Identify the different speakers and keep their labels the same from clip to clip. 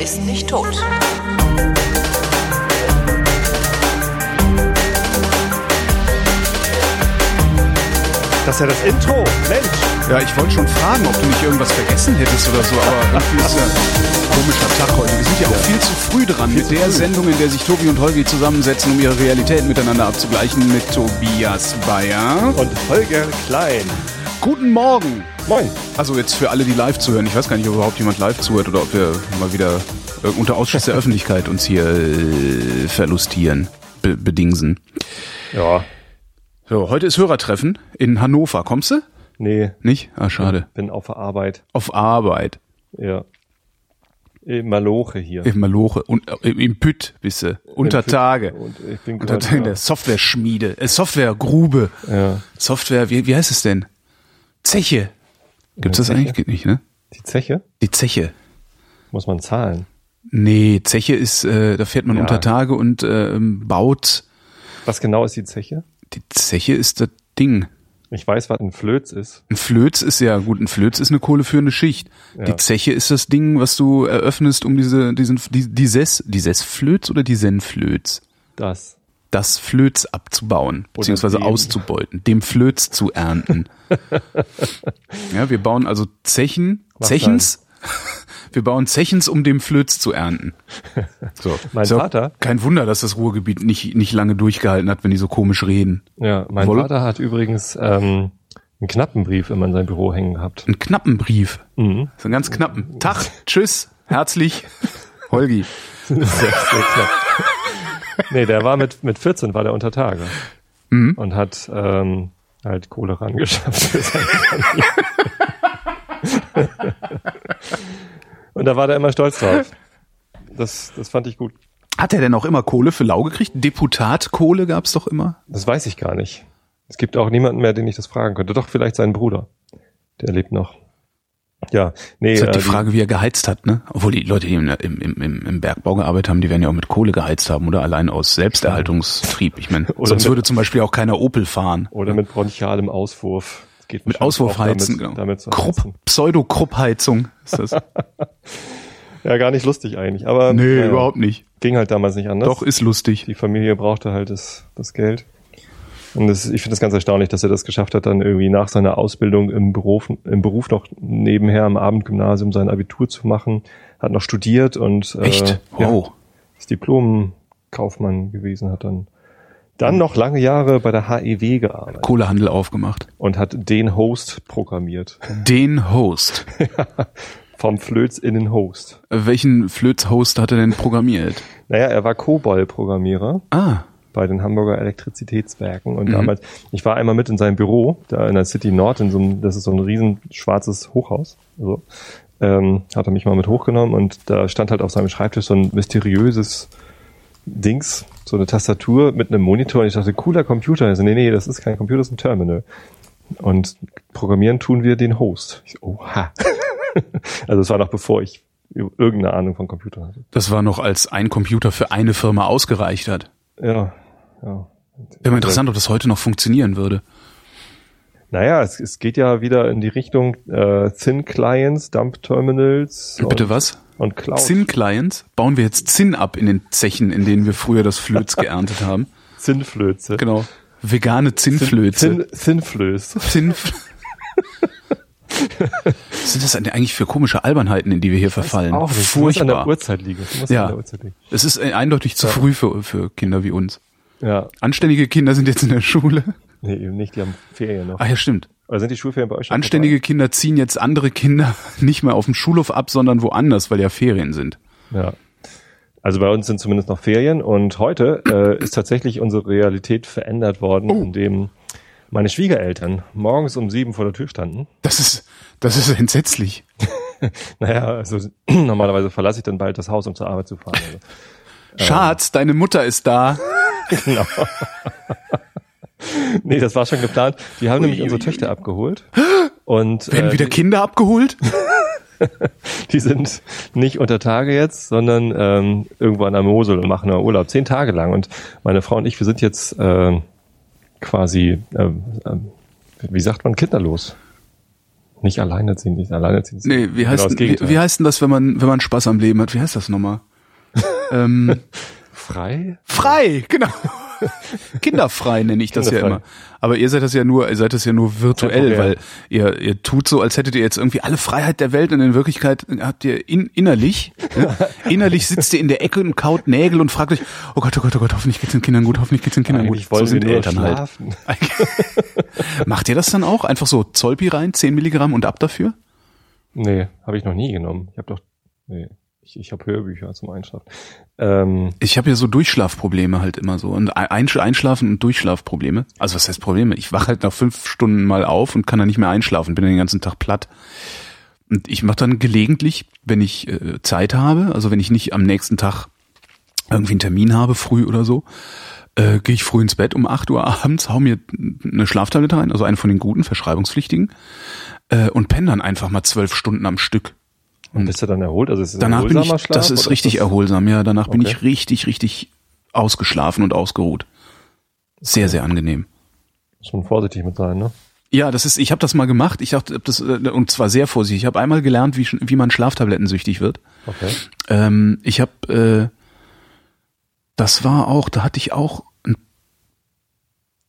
Speaker 1: ist nicht tot.
Speaker 2: Das ist ja das Intro. Mensch.
Speaker 3: Ja, ich wollte schon fragen, ob du nicht irgendwas vergessen hättest oder so, aber irgendwie ist ja ein komischer Tag heute. Wir sind ja auch viel zu früh dran mit der Sendung, in der sich Tobi und Holgi zusammensetzen, um ihre Realität miteinander abzugleichen mit Tobias Bayer.
Speaker 2: Und Holger Klein.
Speaker 3: Guten Morgen.
Speaker 2: Moin.
Speaker 3: Also jetzt für alle, die live zuhören. Ich weiß gar nicht, ob überhaupt jemand live zuhört oder ob wir mal wieder äh, unter Ausschluss der Öffentlichkeit uns hier äh, verlustieren, be bedingsen.
Speaker 2: Ja.
Speaker 3: So, heute ist Hörertreffen in Hannover. Kommst du?
Speaker 2: Nee.
Speaker 3: Nicht? Ah, schade.
Speaker 2: Bin auf Arbeit.
Speaker 3: Auf Arbeit.
Speaker 2: Ja. In Maloche hier.
Speaker 3: Im Maloche. Und, äh, Im Pütt bist du. Unter. Tage.
Speaker 2: Und ich bin
Speaker 3: Unter Tage in der Software-Schmiede. Äh, Software-Grube.
Speaker 2: Ja.
Speaker 3: Software, wie, wie heißt es denn? Zeche. Gibt's das
Speaker 2: Zeche?
Speaker 3: eigentlich? Geht nicht, ne?
Speaker 2: Die Zeche
Speaker 3: Die Zeche.
Speaker 2: muss man zahlen.
Speaker 3: Nee, Zeche ist, äh, da fährt man
Speaker 2: Ja.
Speaker 3: unter Tage und äh, baut.
Speaker 2: Was genau ist die Zeche?
Speaker 3: Die Zeche ist das Ding.
Speaker 2: Ich weiß, was ein Flöz ist.
Speaker 3: Ein Flöz ist ja gut, ein Flöz ist eine kohleführende Schicht.
Speaker 2: Ja.
Speaker 3: Die Zeche ist das Ding, was du eröffnest, um diese, diesen, die, dieses, dieses Flöz oder die Senflöz?
Speaker 2: Das.
Speaker 3: Das Flöz abzubauen, beziehungsweise
Speaker 2: dem.
Speaker 3: auszubeuten, dem Flöz zu ernten. ja, wir bauen also Zechen,
Speaker 2: Was
Speaker 3: Zechens, wir bauen Zechens, um dem Flöz zu ernten. So.
Speaker 2: Mein
Speaker 3: auch
Speaker 2: Vater-
Speaker 3: Kein Wunder, dass das Ruhrgebiet nicht, nicht lange durchgehalten hat, wenn die so komisch reden.
Speaker 2: Ja, mein
Speaker 3: Wolle?
Speaker 2: Vater hat übrigens ähm, einen knappen Brief immer in seinem Büro hängen gehabt.
Speaker 3: Einen knappen Brief.
Speaker 2: Mhm.
Speaker 3: So einen ganz knappen. Tag, tschüss, herzlich, Holgi.
Speaker 2: Sehr, sehr knapp. Nee, der war mit, mit 14 war der unter Tage.
Speaker 3: Mhm.
Speaker 2: Und hat ähm, halt Kohle rangeschafft. Und da war der immer stolz drauf. Das, das fand ich gut.
Speaker 3: Hat er denn auch immer Kohle für lau gekriegt? Deputatkohle gab's doch immer?
Speaker 2: Das weiß ich gar nicht. Es gibt auch niemanden mehr, den ich das fragen könnte. Doch vielleicht seinen Bruder. Der lebt noch. Ja, nee.
Speaker 3: ist halt die
Speaker 2: äh,
Speaker 3: Frage, wie er geheizt hat, ne? Obwohl die Leute, die im, im, im, im Bergbau gearbeitet haben, die werden ja auch mit Kohle geheizt haben oder allein aus Selbsterhaltungstrieb. Ich meine, sonst
Speaker 2: mit-
Speaker 3: würde zum Beispiel auch keiner Opel fahren.
Speaker 2: Oder mit bronchialem Auswurf. Das geht
Speaker 3: Mit Auswurfheizen,
Speaker 2: damit,
Speaker 3: genau.
Speaker 2: damit
Speaker 3: Krupp. Pseudo-Krupp-Heizung ist das.
Speaker 2: Ja, gar nicht lustig eigentlich. Aber
Speaker 3: nee,
Speaker 2: naja,
Speaker 3: überhaupt nicht.
Speaker 2: ging halt damals nicht anders.
Speaker 3: Doch, ist lustig.
Speaker 2: Die Familie brauchte halt das, das Geld. Und das, ich finde es ganz erstaunlich, dass er das geschafft hat, dann irgendwie nach seiner Ausbildung im Beruf, im Beruf noch nebenher am Abendgymnasium sein Abitur zu machen. Hat noch studiert und
Speaker 3: Echt?
Speaker 2: Äh, ja,
Speaker 3: Wow.
Speaker 2: ist Diplom-Kaufmann gewesen, hat dann dann noch lange Jahre bei der HEW gearbeitet
Speaker 3: Kohlehandel aufgemacht.
Speaker 2: und hat den Host programmiert.
Speaker 3: Den Host.
Speaker 2: Vom Flöz in den Host.
Speaker 3: Welchen Flöz-Host hat er denn programmiert?
Speaker 2: Naja, er war COBOL-Programmierer
Speaker 3: Ah,
Speaker 2: bei den Hamburger Elektrizitätswerken. Und
Speaker 3: Mhm.
Speaker 2: damals, ich war einmal mit in seinem Büro, da in der City Nord, in so einem, das ist so ein riesen schwarzes Hochhaus. Also, ähm, hat er mich mal mit hochgenommen und da stand halt auf seinem Schreibtisch so ein mysteriöses Dings, so eine Tastatur mit einem Monitor. Und ich dachte, cooler Computer. Ich so, nee, nee, das ist kein Computer, das ist ein Terminal. Und programmieren tun wir den Host. Ich so, oha. also es war noch bevor ich irgendeine Ahnung von Computern hatte.
Speaker 3: das war noch, als ein Computer für eine Firma ausgereicht hat.
Speaker 2: Ja, ja.
Speaker 3: Wäre mal interessant, ob das heute noch funktionieren würde.
Speaker 2: Naja, es, es geht ja wieder in die Richtung äh, Thin Clients, Dump Terminals
Speaker 3: Bitte
Speaker 2: und,
Speaker 3: was?
Speaker 2: und Cloud.
Speaker 3: Zinn-Clients? Bauen wir jetzt Zinn ab in den Zechen, in denen wir früher das Flöz geerntet haben?
Speaker 2: Zinnflöze.
Speaker 3: Genau. Vegane Zinnflöze.
Speaker 2: Zinn, Zinnflöß.
Speaker 3: Zinn Was sind das eigentlich für komische Albernheiten, in die wir hier verfallen?
Speaker 2: Auch nicht. Das muss an der
Speaker 3: Furchtbar.
Speaker 2: Uhrzeit liegen.
Speaker 3: Ja. Es ist äh, eindeutig zu früh für, für Kinder wie uns.
Speaker 2: Ja.
Speaker 3: Anständige Kinder sind jetzt in der Schule.
Speaker 2: Nee, eben nicht, die haben Ferien noch.
Speaker 3: Ah ja, stimmt.
Speaker 2: Oder sind die Schulferien bei euch schon
Speaker 3: Anständige Kinder ziehen jetzt andere Kinder nicht mehr auf dem Schulhof ab, sondern woanders, weil ja Ferien sind.
Speaker 2: vorbei? Ja. Also bei uns sind zumindest noch Ferien und heute äh, ist tatsächlich unsere Realität verändert worden,
Speaker 3: Oh.
Speaker 2: indem meine Schwiegereltern morgens um sieben vor der Tür standen.
Speaker 3: Das ist, das ist entsetzlich.
Speaker 2: Naja, also normalerweise verlasse ich dann bald das Haus, um zur Arbeit zu fahren. Also.
Speaker 3: Schatz, deine Mutter ist da.
Speaker 2: Genau. nee, das war schon geplant. Die haben nämlich
Speaker 3: Ui,
Speaker 2: unsere
Speaker 3: ui,
Speaker 2: Töchter abgeholt. Und
Speaker 3: Werden
Speaker 2: äh,
Speaker 3: wieder Kinder abgeholt?
Speaker 2: die sind nicht unter Tage jetzt, sondern ähm, irgendwo an der Mosel und machen einen Urlaub. Zehn Tage lang. Und meine Frau und ich, wir sind jetzt äh, quasi, äh, äh, wie sagt man, kinderlos. Nicht alleinerziehend, nicht alleinerziehend.
Speaker 3: Nee, wie
Speaker 2: Genau
Speaker 3: heißt, denn, wie, wie heißt denn das, wenn man, wenn man Spaß am Leben hat? Wie heißt das nochmal? ähm,
Speaker 2: Frei?
Speaker 3: frei, genau. Kinderfrei nenne ich das ja
Speaker 2: Kinderfrei.
Speaker 3: immer. Aber ihr seid das ja nur, ihr seid das ja nur virtuell,
Speaker 2: Temporär.
Speaker 3: weil ihr, ihr tut so, als hättet ihr jetzt irgendwie alle Freiheit der Welt und in Wirklichkeit habt ihr in, innerlich, ne? innerlich sitzt ihr in der Ecke und kaut Nägel und fragt euch, oh Gott, oh Gott, oh Gott, hoffentlich geht's den Kindern gut, hoffentlich geht's den Kindern
Speaker 2: Eigentlich
Speaker 3: gut.
Speaker 2: wollen
Speaker 3: so sind
Speaker 2: nur
Speaker 3: Eltern halt.
Speaker 2: schlafen.
Speaker 3: Macht ihr das dann auch? Einfach so Zolpi rein, 10 Milligramm und ab dafür?
Speaker 2: Nee, habe ich noch nie genommen. Ich habe doch, nee, ich, ich habe Hörbücher zum Einschlafen. Ähm,
Speaker 3: Ich habe ja so Durchschlafprobleme halt immer so. Und Einsch- Einschlafen und Durchschlafprobleme. Also was heißt Probleme? Ich wache halt nach fünf Stunden mal auf und kann dann nicht mehr einschlafen, bin dann den ganzen Tag platt. Und ich mache dann gelegentlich, wenn ich äh, Zeit habe, also wenn ich nicht am nächsten Tag irgendwie einen Termin habe, früh oder so, äh, gehe ich früh ins Bett um 8 Uhr abends, hau mir eine Schlaftablette rein, also eine von den guten, verschreibungspflichtigen, äh, und penne dann einfach mal zwölf Stunden am Stück.
Speaker 2: Und bist du dann erholt? Also ist es
Speaker 3: Danach bin ich,
Speaker 2: Schlaf,
Speaker 3: das ist richtig
Speaker 2: das-
Speaker 3: erholsam, ja. Danach bin
Speaker 2: Okay.
Speaker 3: ich richtig, richtig ausgeschlafen und ausgeruht. Sehr, sehr angenehm.
Speaker 2: Man vorsichtig mit sein, ne?
Speaker 3: Ja, das ist, ich habe das mal gemacht. Ich dachte, das äh, und zwar sehr vorsichtig. Ich habe einmal gelernt, wie, wie man Schlaftabletten süchtig wird.
Speaker 2: Okay.
Speaker 3: Ähm, ich habe, äh, das war auch, da hatte ich auch,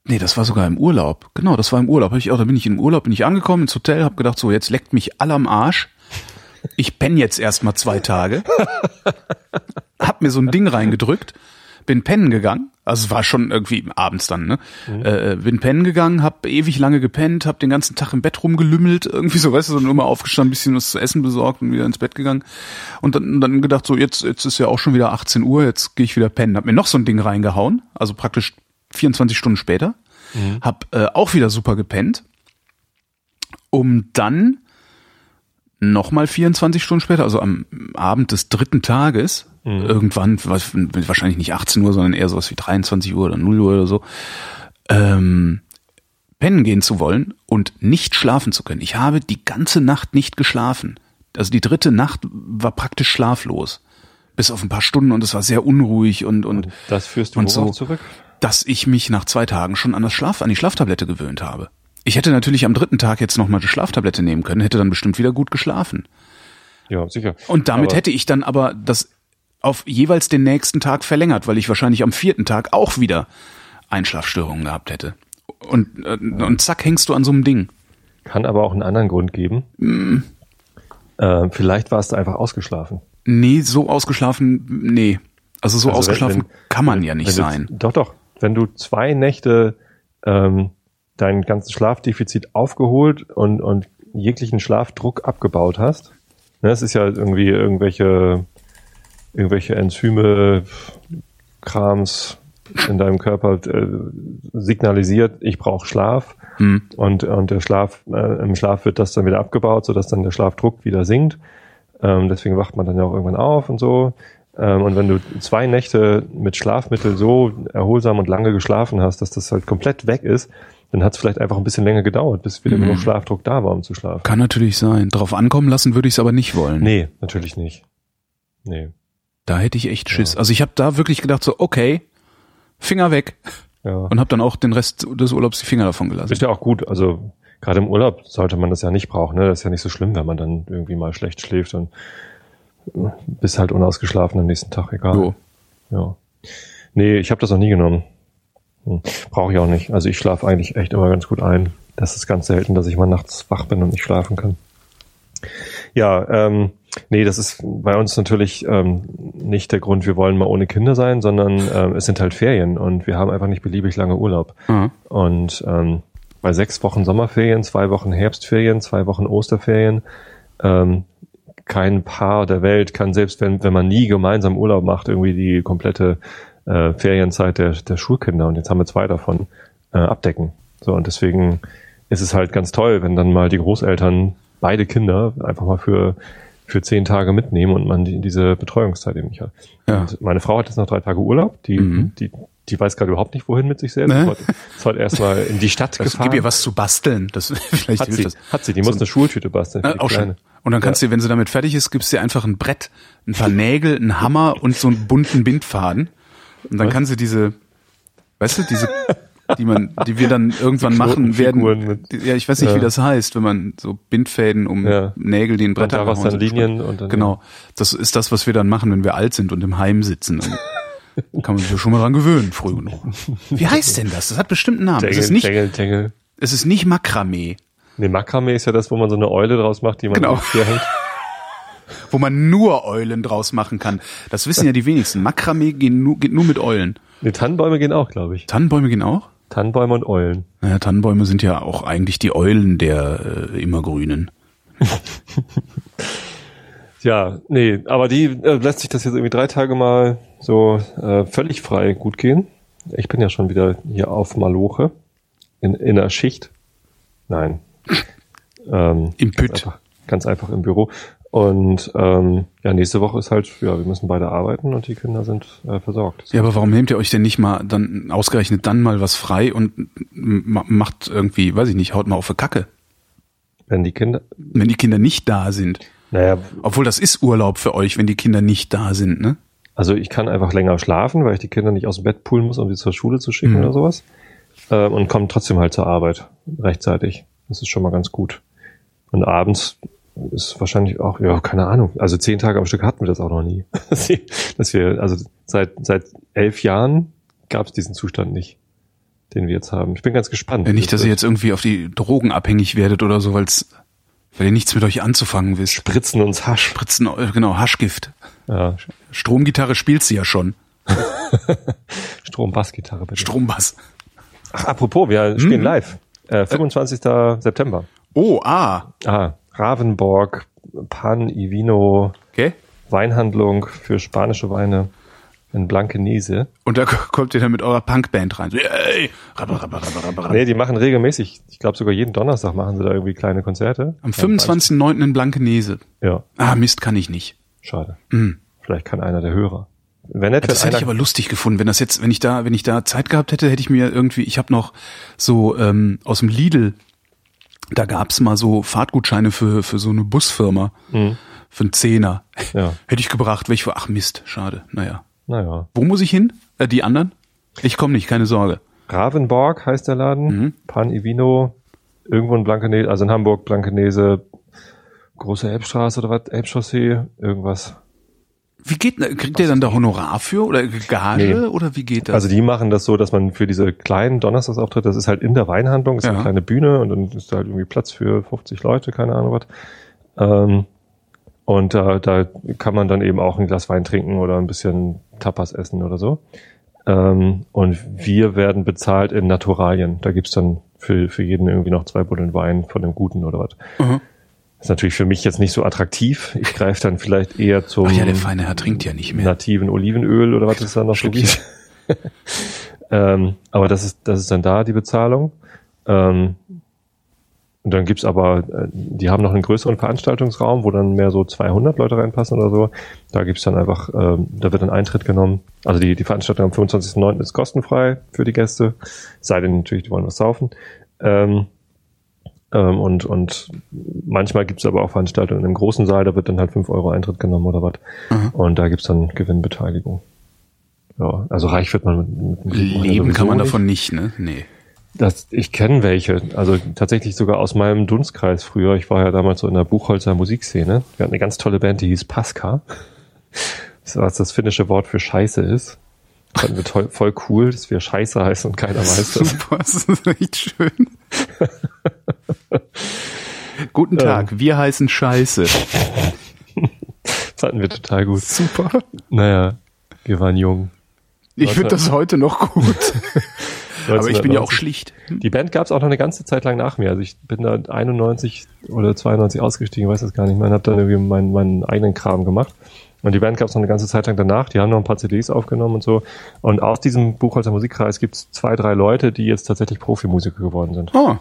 Speaker 3: nee, das war sogar im Urlaub. Genau, das war im Urlaub. Hab ich auch, da bin ich im Urlaub, bin ich angekommen ins Hotel, habe gedacht, so jetzt leckt mich alle am Arsch. Ich penne jetzt erstmal zwei Tage. hab mir so ein Ding reingedrückt, bin pennen gegangen. Also es war schon irgendwie abends dann, ne? Äh, bin pennen gegangen, hab ewig lange gepennt, hab den ganzen Tag im Bett rumgelümmelt, irgendwie so, weißt du, so nur mal aufgestanden, ein bisschen was zu essen besorgt und wieder ins Bett gegangen. Und dann, dann gedacht, so jetzt, jetzt ist ja auch schon wieder 18 Uhr, jetzt gehe ich wieder pennen. Hab mir noch so ein Ding reingehauen, also praktisch 24 Stunden später. Hab äh, auch wieder super gepennt, um dann nochmal 24 Stunden später, also am Abend des dritten Tages, irgendwann, was, wahrscheinlich nicht 18 Uhr, sondern eher sowas wie 23 Uhr oder 0 Uhr oder so, ähm, pennen gehen zu wollen und nicht schlafen zu können. Ich habe die ganze Nacht nicht geschlafen. Also die dritte Nacht war praktisch schlaflos. Bis auf ein paar Stunden und es war sehr unruhig und, und,
Speaker 2: Das führst du
Speaker 3: Und so-
Speaker 2: zurück?
Speaker 3: dass ich mich nach zwei Tagen schon an das Schlaf, an die Schlaftablette gewöhnt habe. Ich hätte natürlich am dritten Tag jetzt nochmal die Schlaftablette nehmen können, hätte dann bestimmt wieder gut geschlafen.
Speaker 2: Ja, sicher.
Speaker 3: Und damit
Speaker 2: Aber-
Speaker 3: hätte ich dann aber das auf jeweils den nächsten Tag verlängert, weil ich wahrscheinlich am vierten Tag auch wieder Einschlafstörungen gehabt hätte. Und, äh, und zack, hängst du an so einem Ding.
Speaker 2: Kann aber auch einen anderen Grund geben.
Speaker 3: Mm.
Speaker 2: Äh, vielleicht warst du einfach ausgeschlafen.
Speaker 3: Nee, so ausgeschlafen, nee. Also so
Speaker 2: Also wenn-
Speaker 3: ausgeschlafen
Speaker 2: wenn-
Speaker 3: kann man ja nicht
Speaker 2: Wenn
Speaker 3: sein.
Speaker 2: Doch, doch. Wenn du zwei Nächte ähm, dein ganzes Schlafdefizit aufgeholt und, und jeglichen Schlafdruck abgebaut hast, ne, das ist ja irgendwie irgendwelche, irgendwelche Enzyme, Krams in deinem Körper äh, signalisiert, ich brauche Schlaf.
Speaker 3: Hm.
Speaker 2: Und, und der Schlaf, äh, im Schlaf wird das dann wieder abgebaut, sodass dann der Schlafdruck wieder sinkt. Ähm, deswegen wacht man dann ja auch irgendwann auf und so. Ähm, und wenn du zwei Nächte mit Schlafmittel so erholsam und lange geschlafen hast, dass das halt komplett weg ist, dann hat es vielleicht einfach ein bisschen länger gedauert, bis wieder
Speaker 3: Mhm.
Speaker 2: genug Schlafdruck da war, um zu schlafen.
Speaker 3: Kann natürlich sein. Drauf ankommen lassen würde ich es aber nicht wollen.
Speaker 2: Nee, natürlich nicht. Nee.
Speaker 3: Da hätte ich echt Schiss. Also ich habe da wirklich gedacht so, okay, Finger weg.
Speaker 2: Ja.
Speaker 3: Und habe dann auch den Rest des Urlaubs die Finger davon gelassen.
Speaker 2: Ist ja auch gut. Also gerade im Urlaub sollte man das ja nicht brauchen. Ne? Das ist ja nicht so schlimm, wenn man dann irgendwie mal schlecht schläft und bist halt unausgeschlafen am nächsten Tag, egal.
Speaker 3: Jo.
Speaker 2: Ja. Nee, ich habe das noch nie genommen. Hm. Brauche ich auch nicht. Also ich schlafe eigentlich echt immer ganz gut ein. Das ist ganz selten, dass ich mal nachts wach bin und nicht schlafen kann. Ja, ähm, nee, das ist bei uns natürlich ähm, nicht der Grund, wir wollen mal ohne Kinder sein, sondern ähm, es sind halt Ferien und wir haben einfach nicht beliebig lange Urlaub.
Speaker 3: Ja.
Speaker 2: Und ähm, bei sechs Wochen Sommerferien, zwei Wochen Herbstferien, zwei Wochen Osterferien, ähm, kein Paar der Welt kann, selbst wenn, wenn man nie gemeinsam Urlaub macht, irgendwie die komplette äh, Ferienzeit der, der Schulkinder, und jetzt haben wir zwei davon, äh, abdecken. So, und deswegen ist es halt ganz toll, wenn dann mal die Großeltern beide Kinder einfach mal für, für zehn Tage mitnehmen und man die, diese Betreuungszeit eben nicht hat.
Speaker 3: Ja.
Speaker 2: Und meine Frau hat jetzt noch drei Tage Urlaub, die,
Speaker 3: Mhm.
Speaker 2: die, die weiß gerade überhaupt nicht, wohin mit sich selbst.
Speaker 3: Ne?
Speaker 2: Ist heute erstmal in die Stadt
Speaker 3: Also,
Speaker 2: gefahren.
Speaker 3: gib ihr was zu basteln. Das, vielleicht
Speaker 2: Hat sie,
Speaker 3: das.
Speaker 2: hat sie, die muss eine Schultüte basteln. die
Speaker 3: auch
Speaker 2: Kleine.
Speaker 3: schon. Und dann kannst du, wenn sie damit fertig ist, gibst du ihr einfach ein Brett, ein paar Nägel, einen Hammer und so einen bunten Bindfaden. Und dann
Speaker 2: Was?
Speaker 3: kann sie diese, weißt du, diese die man, die wir dann irgendwann machen werden.
Speaker 2: Mit,
Speaker 3: ja, ich weiß nicht, ja. wie das heißt, wenn man so Bindfäden um
Speaker 2: Ja.
Speaker 3: Nägel, die in Bretter
Speaker 2: daraus dann Linien und dann-
Speaker 3: Genau. Das ist das, was wir dann machen, wenn wir alt sind und im Heim sitzen. Kann man sich ja schon mal dran gewöhnen, früh genug. Wie heißt denn das? Das hat bestimmt einen Namen. Es ist nicht,
Speaker 2: Tengel, Tengel.
Speaker 3: es ist nicht Makramee,
Speaker 2: Nee, Makramee ist ja das, wo man so eine Eule draus macht, die man
Speaker 3: Genau.
Speaker 2: hier hängt.
Speaker 3: Wo man nur Eulen draus machen kann. Das wissen ja die wenigsten. Makramee geht nur, geht nur mit Eulen.
Speaker 2: Nee, Tannenbäume gehen auch, glaube ich.
Speaker 3: Tannenbäume gehen auch?
Speaker 2: Tannenbäume und Eulen.
Speaker 3: Naja, Tannenbäume sind ja auch eigentlich die Eulen der äh, immergrünen.
Speaker 2: Ja, nee, aber die äh, lässt sich das jetzt irgendwie drei Tage mal so äh, völlig frei gut gehen. Ich bin ja schon wieder hier auf Maloche in, in der Schicht. Nein. Ähm,
Speaker 3: Im
Speaker 2: ganz
Speaker 3: Pütt.
Speaker 2: Einfach, ganz einfach im Büro. Und ähm, ja, nächste Woche ist halt, ja, wir müssen beide arbeiten und die Kinder sind äh, versorgt.
Speaker 3: Ja, aber warum nehmt ihr euch denn nicht mal dann ausgerechnet dann mal was frei und ma- macht irgendwie, weiß ich nicht, haut mal auf die Kacke,
Speaker 2: Wenn die Kinder,
Speaker 3: wenn die Kinder nicht da sind?
Speaker 2: naja,
Speaker 3: Obwohl das ist Urlaub für euch, wenn die Kinder nicht da sind, ne?
Speaker 2: Also ich kann einfach länger schlafen, weil ich die Kinder nicht aus dem Bett poolen muss, um sie zur Schule zu schicken
Speaker 3: Mhm.
Speaker 2: oder sowas. Ähm, und komme trotzdem halt zur Arbeit rechtzeitig. Das ist schon mal ganz gut. Und abends ist wahrscheinlich auch, ja, keine Ahnung. Also zehn Tage am Stück hatten wir das auch noch nie. Dass wir- also seit, seit elf Jahren gab es diesen Zustand nicht, den wir jetzt haben. Ich bin ganz gespannt.
Speaker 3: Ja, nicht, dass ihr jetzt irgendwie auf die Drogen abhängig werdet oder so, weil's, weil ihr nichts mit euch anzufangen wisst.
Speaker 2: spritzen uns Hasch.
Speaker 3: Spritzen, äh, genau, Haschgift.
Speaker 2: Ja,
Speaker 3: Stromgitarre spielt sie ja schon.
Speaker 2: Strom-Bassgitarre bitte.
Speaker 3: Strombass.
Speaker 2: Ach, apropos, wir spielen live. Äh, 25. September.
Speaker 3: Oh, ah.
Speaker 2: Ah, Ravenborg, Pan, Ivino,
Speaker 3: Okay.
Speaker 2: Weinhandlung für spanische Weine in Blankenese.
Speaker 3: Und da kommt ihr dann mit eurer Punkband rein. So, Yay! Rabba, rabba, rabba, rabba.
Speaker 2: Nee, die machen regelmäßig, ich glaube sogar jeden Donnerstag machen sie da irgendwie kleine Konzerte.
Speaker 3: Am 25.09. in Blankenese.
Speaker 2: Ja,
Speaker 3: Ah, Mist, kann ich nicht.
Speaker 2: schade.
Speaker 3: Hm.
Speaker 2: Vielleicht kann einer der Hörer. Wenn nicht,
Speaker 3: Das
Speaker 2: wenn
Speaker 3: hätte ich aber lustig gefunden, wenn das jetzt, wenn ich da, wenn ich da Zeit gehabt hätte, hätte ich mir irgendwie, ich habe noch so ähm, aus dem Lidl, da gab's mal so Fahrtgutscheine für für so eine Busfirma
Speaker 2: Mhm.
Speaker 3: für einen Zehner.
Speaker 2: Ja.
Speaker 3: Hätte ich gebracht, ich vor, ach Mist, schade. Naja.
Speaker 2: naja.
Speaker 3: Wo muss ich hin? Äh, die anderen? Ich komme nicht, keine Sorge.
Speaker 2: Ravenborg heißt der Laden.
Speaker 3: Mhm.
Speaker 2: Pan Ivino, irgendwo in Blankenese, also in Hamburg, Blankenese, Große Elbstraße oder was, Elbchaussee, irgendwas.
Speaker 3: Wie geht, kriegt ihr dann da Honorar für oder Gage
Speaker 2: Nee.
Speaker 3: oder wie geht das?
Speaker 2: Also die machen das so, dass man für diese kleinen Donnerstagsauftritte, das ist halt in der Weinhandlung, ist
Speaker 3: Ja.
Speaker 2: eine kleine Bühne und dann ist da halt irgendwie Platz für 50 Leute, keine Ahnung was. Ähm, und da, da kann man dann eben auch ein Glas Wein trinken oder ein bisschen Tapas essen oder so. Ähm, und wir werden bezahlt in Naturalien. Da gibt's dann für, für jeden irgendwie noch zwei Buddeln Wein von dem Guten oder was.
Speaker 3: Mhm.
Speaker 2: Ist natürlich für mich jetzt nicht so attraktiv. Ich greife dann vielleicht eher zum
Speaker 3: Ach ja, der feine Herr trinkt ja nicht mehr.
Speaker 2: nativen Olivenöl oder was es da noch so gibt. ähm, aber das ist, das ist dann da die Bezahlung. Ähm, und dann gibt's aber, äh, die haben noch einen größeren Veranstaltungsraum, wo dann mehr so 200 Leute reinpassen oder so. Da gibt's dann einfach, ähm, da wird ein Eintritt genommen. Also die, die Veranstaltung am 25.09. ist kostenfrei für die Gäste. Sei denn natürlich, die wollen was saufen. Ähm, ähm, und, und manchmal gibt's aber auch Veranstaltungen im großen Saal, da wird dann halt 5 Euro Eintritt genommen oder was.
Speaker 3: Mhm.
Speaker 2: Und da gibt's dann Gewinnbeteiligung. Ja, also reich wird man mit, mit
Speaker 3: Leben kann man
Speaker 2: nicht.
Speaker 3: davon nicht, ne? Nee.
Speaker 2: Das, ich kenne welche, also tatsächlich sogar aus meinem Dunstkreis früher. Ich war ja damals so in der Buchholzer Musikszene. Wir hatten eine ganz tolle Band, die hieß Pasca. Was das finnische Wort für Scheiße ist. Fanden wir toll, voll cool, dass wir Scheiße heißen und keiner weiß das.
Speaker 3: Super, das ist echt schön. Guten Tag, wir heißen Scheiße.
Speaker 2: Das fanden wir total gut.
Speaker 3: Super.
Speaker 2: Naja, wir waren jung.
Speaker 3: Ich finde das heute noch gut. Aber ich bin ja auch
Speaker 2: 1990.
Speaker 3: schlicht.
Speaker 2: Die Band gab es auch noch eine ganze Zeit lang nach mir. Also ich bin da 91 oder 92 ausgestiegen, weiß das gar nicht mehr, und habe dann irgendwie meinen, meinen eigenen Kram gemacht. Und die Band gab es noch eine ganze Zeit lang danach. Die haben noch ein paar CDs aufgenommen und so. Und aus diesem Buchholzer Musikkreis gibt es zwei, drei Leute, die jetzt tatsächlich Profimusiker geworden sind.
Speaker 3: Oh,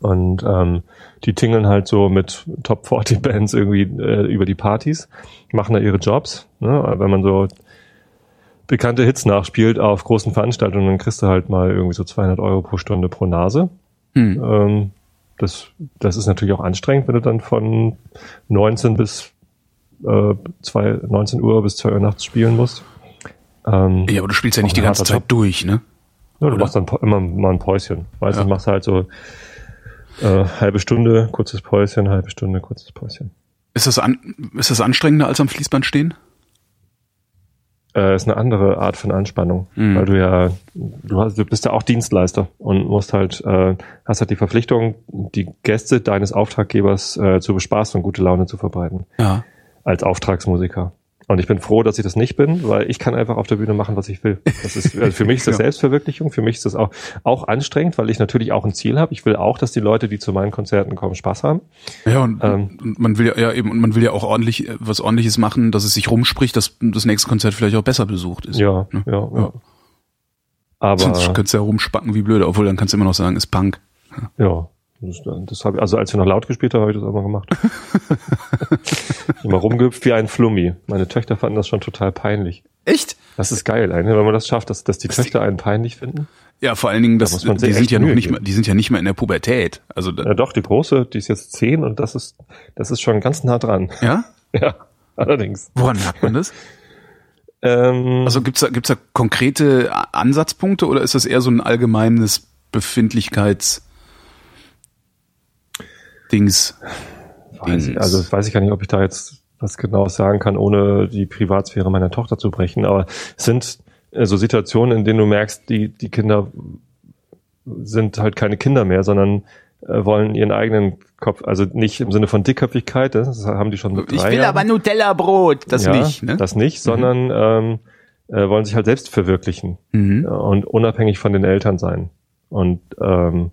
Speaker 2: Und ähm, die tingeln halt so mit Top 40 Bands irgendwie äh, über die Partys, machen da ihre Jobs. Ne? Wenn man so bekannte Hits nachspielt auf großen Veranstaltungen, dann kriegst du halt mal irgendwie so 200 Euro pro Stunde pro Nase.
Speaker 3: hm.
Speaker 2: Ähm, das, das ist natürlich auch anstrengend, wenn du dann von 19 bis äh, zwei, 19 Uhr bis 2 Uhr nachts spielen musst. Ähm,
Speaker 3: Ja, aber du spielst ja nicht die ganze Zeit durch, ne?
Speaker 2: Ja, du machst dann immer mal ein Päuschen. Meistens ja. machst du halt so äh, halbe Stunde, kurzes Päuschen, halbe Stunde, kurzes Päuschen.
Speaker 3: Ist das, an, ist das anstrengender als am Fließband stehen?
Speaker 2: Äh, ist eine andere Art von Anspannung, mhm. weil du ja, du, hast, du bist ja auch Dienstleister und musst halt, äh, hast halt die Verpflichtung, die Gäste deines Auftraggebers äh, zu bespaßen und gute Laune zu verbreiten.
Speaker 3: Ja.
Speaker 2: Als Auftragsmusiker. Und ich bin froh, dass ich das nicht bin, weil ich kann einfach auf der Bühne machen, was ich will. Das ist, also für mich ist das Selbstverwirklichung, für mich ist das auch, auch anstrengend, weil ich natürlich auch ein Ziel habe. Ich will auch, dass die Leute, die zu meinen Konzerten kommen, Spaß haben.
Speaker 3: Ja, und, ähm, und man will ja, ja eben, und man will ja auch ordentlich was ordentliches machen, dass es sich rumspricht, dass das nächste Konzert vielleicht auch besser besucht ist.
Speaker 2: Ja, ja, ja. ja.
Speaker 3: Aber Sonst könntest du ja rumspacken wie blöde, obwohl dann kannst du immer noch sagen, ist Punk.
Speaker 2: Ja. ja. Das, das hab, also als wir noch laut gespielt haben, habe ich das auch mal gemacht. immer rumgehüpft wie ein Flummi. Meine Töchter fanden das schon total peinlich.
Speaker 3: Echt?
Speaker 2: Das ist geil, wenn man das schafft, dass, dass die Töchter einen peinlich finden.
Speaker 3: Ja, vor allen Dingen, das, da die sind ja noch nicht mehr, die sind ja nicht mehr in der Pubertät. Also
Speaker 2: ja, doch die große, die ist jetzt zehn und das ist, das ist schon ganz nah dran.
Speaker 3: Ja?
Speaker 2: Ja, allerdings.
Speaker 3: Woran merkt man das? ähm, also gibt's da, gibt's da konkrete Ansatzpunkte oder ist das eher so ein allgemeines Befindlichkeits Dings.
Speaker 2: Weiß ich, also weiß ich gar nicht, ob ich da jetzt was genau sagen kann, ohne die Privatsphäre meiner Tochter zu brechen. Aber es sind so Situationen, in denen du merkst, die, die Kinder sind halt keine Kinder mehr, sondern äh, wollen ihren eigenen Kopf, also nicht im Sinne von Dickköpfigkeit, das haben die schon mit
Speaker 3: Ich will Jahren. aber Nutella-Brot, das ja, nicht.
Speaker 2: Ne? Das nicht, mhm. sondern ähm, äh, wollen sich halt selbst verwirklichen mhm. und unabhängig von den Eltern sein. Und ähm,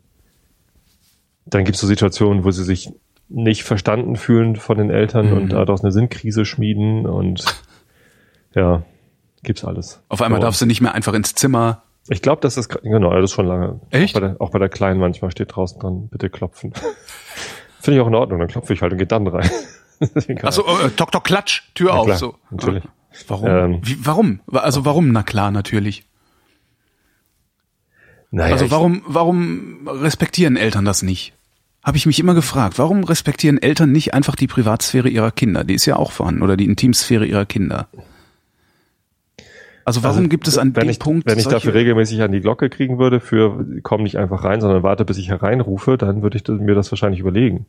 Speaker 2: dann gibt es so Situationen, wo sie sich nicht verstanden fühlen von den Eltern mhm. und daraus eine Sinnkrise schmieden und ja, gibt's alles.
Speaker 3: Auf einmal so. darfst du nicht mehr einfach ins Zimmer.
Speaker 2: Ich glaube, das ist genau, das ist schon lange.
Speaker 3: Echt?
Speaker 2: Auch bei, der, auch bei der Kleinen manchmal steht draußen dran, bitte klopfen. Finde ich auch in Ordnung, dann klopfe ich halt und gehe dann rein.
Speaker 3: Achso, äh, Tok Tok Klatsch, Tür
Speaker 2: ja,
Speaker 3: auf.
Speaker 2: Klar,
Speaker 3: so.
Speaker 2: Natürlich.
Speaker 3: Warum? Ähm, Wie, warum? Also warum? Na klar, natürlich. Naja, also warum, warum respektieren Eltern das nicht? Habe ich mich immer gefragt, warum respektieren Eltern nicht einfach die Privatsphäre ihrer Kinder? Die ist ja auch vorhanden, oder die Intimsphäre ihrer Kinder. Also warum also, gibt es an dem
Speaker 2: ich,
Speaker 3: Punkt
Speaker 2: Wenn ich dafür regelmäßig an die Glocke kriegen würde, für komm nicht einfach rein, sondern warte, bis ich hereinrufe, dann würde ich mir das wahrscheinlich überlegen.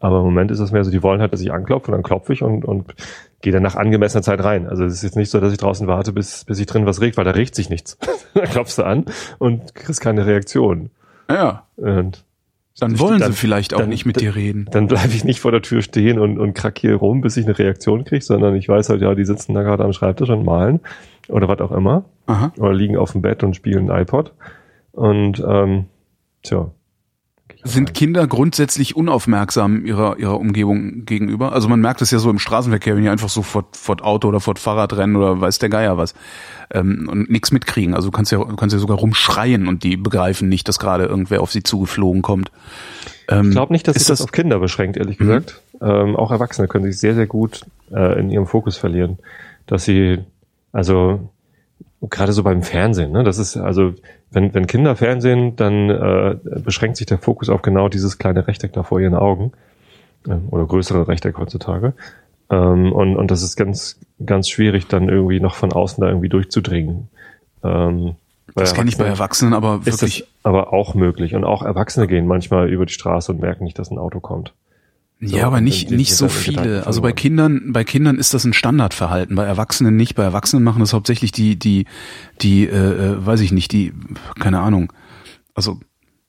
Speaker 2: Aber im Moment ist es mehr so, die wollen halt, dass ich anklopfe und dann klopfe ich und, und gehe dann nach angemessener Zeit rein. Also es ist jetzt nicht so, dass ich draußen warte, bis, bis sich drin was regt, weil da regt sich nichts. dann klopfst du an und kriegst keine Reaktion.
Speaker 3: Ja.
Speaker 2: Und
Speaker 3: dann wollen dann, sie vielleicht auch dann, nicht mit dir reden.
Speaker 2: Dann bleibe ich nicht vor der Tür stehen und, und krackiere rum, bis ich eine Reaktion kriege, sondern ich weiß halt, ja, die sitzen da gerade am Schreibtisch und malen oder was auch immer.
Speaker 3: Aha.
Speaker 2: Oder liegen auf dem Bett und spielen iPod. Und ähm, tja.
Speaker 3: Sind Kinder grundsätzlich unaufmerksam ihrer, ihrer Umgebung gegenüber? Also man merkt es ja so im Straßenverkehr, wenn die einfach so vor, vor Auto oder vor Fahrrad rennen oder weiß der Geier was ähm, und nichts mitkriegen. Also du kannst ja, du kannst ja sogar rumschreien und die begreifen nicht, dass gerade irgendwer auf sie zugeflogen kommt.
Speaker 2: Ähm, ich glaube nicht, dass sich das, das auf Kinder beschränkt, ehrlich mhm. gesagt. Ähm, auch Erwachsene können sich sehr, sehr gut äh, in ihrem Fokus verlieren. Dass sie, also gerade so beim Fernsehen, ne, das ist, also wenn, wenn Kinder Fernsehen, dann äh, beschränkt sich der Fokus auf genau dieses kleine Rechteck da vor ihren Augen. Äh, oder größere Rechteck heutzutage. Ähm, und, und das ist ganz, ganz schwierig, dann irgendwie noch von außen da irgendwie durchzudringen. Ähm,
Speaker 3: das kenne ich bei Erwachsenen aber
Speaker 2: wirklich. Ist das aber auch möglich. Und auch Erwachsene gehen manchmal über die Straße und merken nicht, dass ein Auto kommt.
Speaker 3: So, ja, aber nicht, nicht so viele. Also bei Kindern, bei Kindern ist das ein Standardverhalten, bei Erwachsenen nicht. Bei Erwachsenen machen das hauptsächlich die, die, die, äh, äh weiß ich nicht, die, keine Ahnung. Also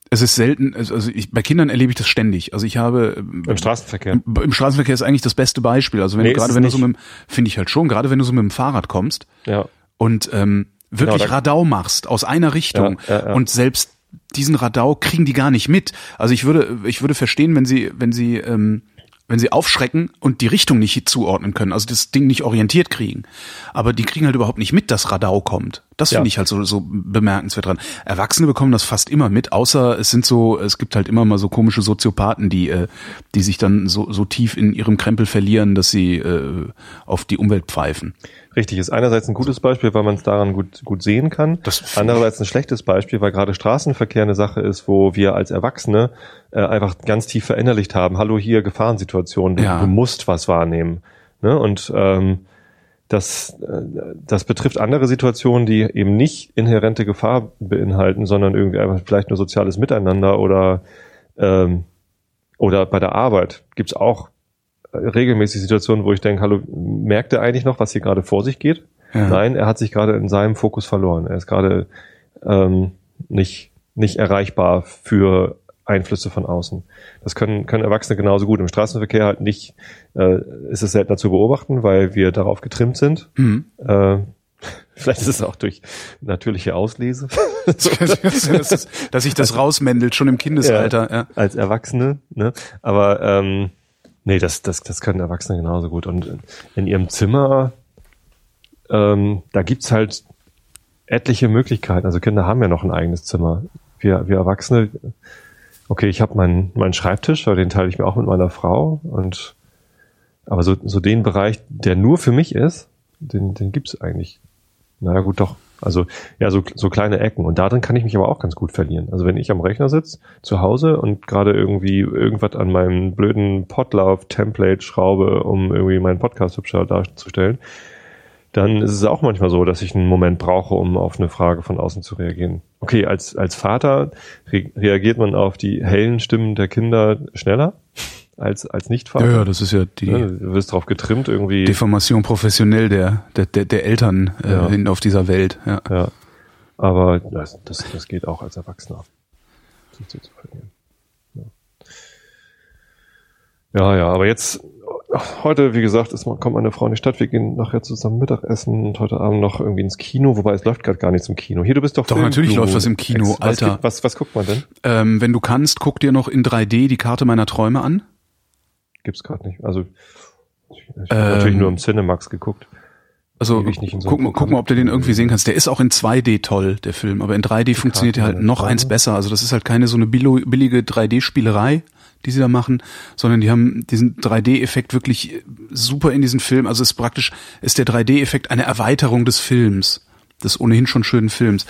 Speaker 3: es ist selten, also, also ich, bei Kindern erlebe ich das ständig. Also ich habe
Speaker 2: im Straßenverkehr. Im,
Speaker 3: im Straßenverkehr ist eigentlich das beste Beispiel. Also wenn nee, du gerade wenn du so mit finde ich halt schon, gerade wenn du so mit dem Fahrrad kommst
Speaker 2: ja.
Speaker 3: und ähm, wirklich genau, Radau machst aus einer Richtung ja, ja, und selbst diesen Radau kriegen die gar nicht mit. Also ich würde ich würde verstehen, wenn sie wenn sie ähm, wenn sie aufschrecken und die Richtung nicht zuordnen können, also das Ding nicht orientiert kriegen. Aber die kriegen halt überhaupt nicht mit, dass Radau kommt. Das finde ja. ich halt so, so bemerkenswert dran. Erwachsene bekommen das fast immer mit, außer es sind so, es gibt halt immer mal so komische Soziopathen, die, äh, die sich dann so, so tief in ihrem Krempel verlieren, dass sie äh, auf die Umwelt pfeifen.
Speaker 2: Richtig, ist einerseits ein gutes Beispiel, weil man es daran gut, gut sehen kann. Andererseits ein schlechtes Beispiel, weil gerade Straßenverkehr eine Sache ist, wo wir als Erwachsene äh, einfach ganz tief verinnerlicht haben, hallo hier Gefahrensituation, du, ja. du musst was wahrnehmen. Ne? Und ähm, das, äh, das betrifft andere Situationen, die eben nicht inhärente Gefahr beinhalten, sondern irgendwie einfach vielleicht nur soziales Miteinander oder, ähm, oder bei der Arbeit gibt's auch regelmäßig Situationen, wo ich denke, hallo, merkt er eigentlich noch, was hier gerade vor sich geht? Ja. Nein, er hat sich gerade in seinem Fokus verloren. Er ist gerade ähm, nicht, nicht erreichbar für Einflüsse von außen. Das können, können Erwachsene genauso gut. Im Straßenverkehr halt nicht, äh, ist es seltener zu beobachten, weil wir darauf getrimmt sind. Mhm. Äh, vielleicht ist es auch durch natürliche Auslese.
Speaker 3: dass, sich das rausmändelt, schon im Kindesalter.
Speaker 2: Ja, ja. Als Erwachsene. Ne? Aber ähm, nee, das, das, das können Erwachsene genauso gut. Und in ihrem Zimmer, ähm, da gibt's halt etliche Möglichkeiten. Also Kinder haben ja noch ein eigenes Zimmer. Wir, wir Erwachsene okay, ich habe meinen meinen Schreibtisch, aber den teile ich mir auch mit meiner Frau und aber so, so den Bereich, der nur für mich ist, den, den gibt's eigentlich. Naja, gut, doch. Also ja, so, so kleine Ecken. Und darin kann ich mich aber auch ganz gut verlieren. Also wenn ich am Rechner sitze, zu Hause und gerade irgendwie irgendwas an meinem blöden Podlove-Template schraube, um irgendwie meinen Podcast hübscher darzustellen, dann ist es auch manchmal so, dass ich einen Moment brauche, um auf eine Frage von außen zu reagieren. Okay, als, als Vater re reagiert man auf die hellen Stimmen der Kinder schneller als, als Nicht-Vater.
Speaker 3: Ja, ja, das ist ja die. Ja,
Speaker 2: du wirst drauf getrimmt irgendwie.
Speaker 3: Deformation professionell der, der, der, der Eltern äh, hin auf dieser Welt. Ja.
Speaker 2: ja. Aber das, das, das geht auch als Erwachsener. Sich zu verlieren. Ja. ja, aber jetzt heute, wie gesagt, ist, kommt meine Frau in die Stadt. Wir gehen nachher zusammen Mittagessen und heute Abend noch irgendwie ins Kino, wobei es läuft gerade gar nichts im Kino. Hier, du bist doch
Speaker 3: Doch, natürlich läuft was im Kino,
Speaker 2: was,
Speaker 3: Alter.
Speaker 2: Was, was, was guckt man denn?
Speaker 3: Ähm, wenn du kannst, guck dir noch in 3D die Karte meiner Träume an.
Speaker 2: Gibt's gerade nicht. Also ich, ich ähm, habe natürlich nur im Cinemax geguckt.
Speaker 3: Also so guck, mal, guck mal, ob du den irgendwie sehen kannst. Der ist auch in 2D toll, der Film, aber in 3D die funktioniert er halt noch eins besser. Also das ist halt keine so eine billige 3D-Spielerei, die sie da machen, sondern die haben diesen 3D-Effekt wirklich super in diesen Film. Also es ist praktisch, ist der 3D-Effekt eine Erweiterung des Films, des ohnehin schon schönen Films.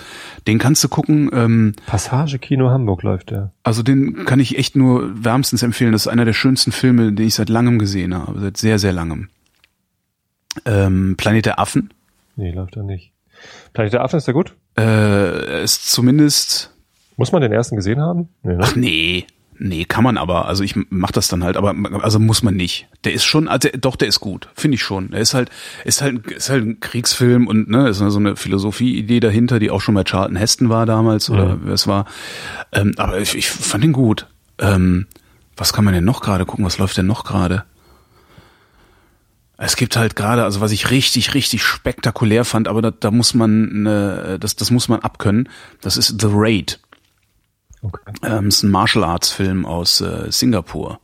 Speaker 3: Den kannst du gucken. Ähm,
Speaker 2: Passage Kino Hamburg läuft der.
Speaker 3: Also den kann ich echt nur wärmstens empfehlen. Das ist einer der schönsten Filme, den ich seit langem gesehen habe, seit sehr, sehr langem. Ähm, Planet der Affen.
Speaker 2: Nee, läuft er nicht. Planet der Affen ist der gut?
Speaker 3: Äh, ist zumindest.
Speaker 2: Muss man den ersten gesehen haben?
Speaker 3: Nee, ne? Ach nee. Nee, kann man aber. Also ich mach das dann halt, aber also muss man nicht. Der ist schon, also doch, der ist gut, finde ich schon. Er ist halt, ist halt, ist halt ein Kriegsfilm und ne, ist so eine Philosophie-Idee dahinter, die auch schon bei Charlton Heston war damals oder mhm. es war. Ähm, aber ich, ich fand ihn gut. Ähm, was kann man denn noch gerade gucken? Was läuft denn noch gerade? Es gibt halt gerade, also was ich richtig, richtig spektakulär fand, aber da, da muss man, ne, das, das muss man abkönnen. Das ist The Raid. Okay. Ähm, ist ein Martial Arts Film aus äh, Singapur,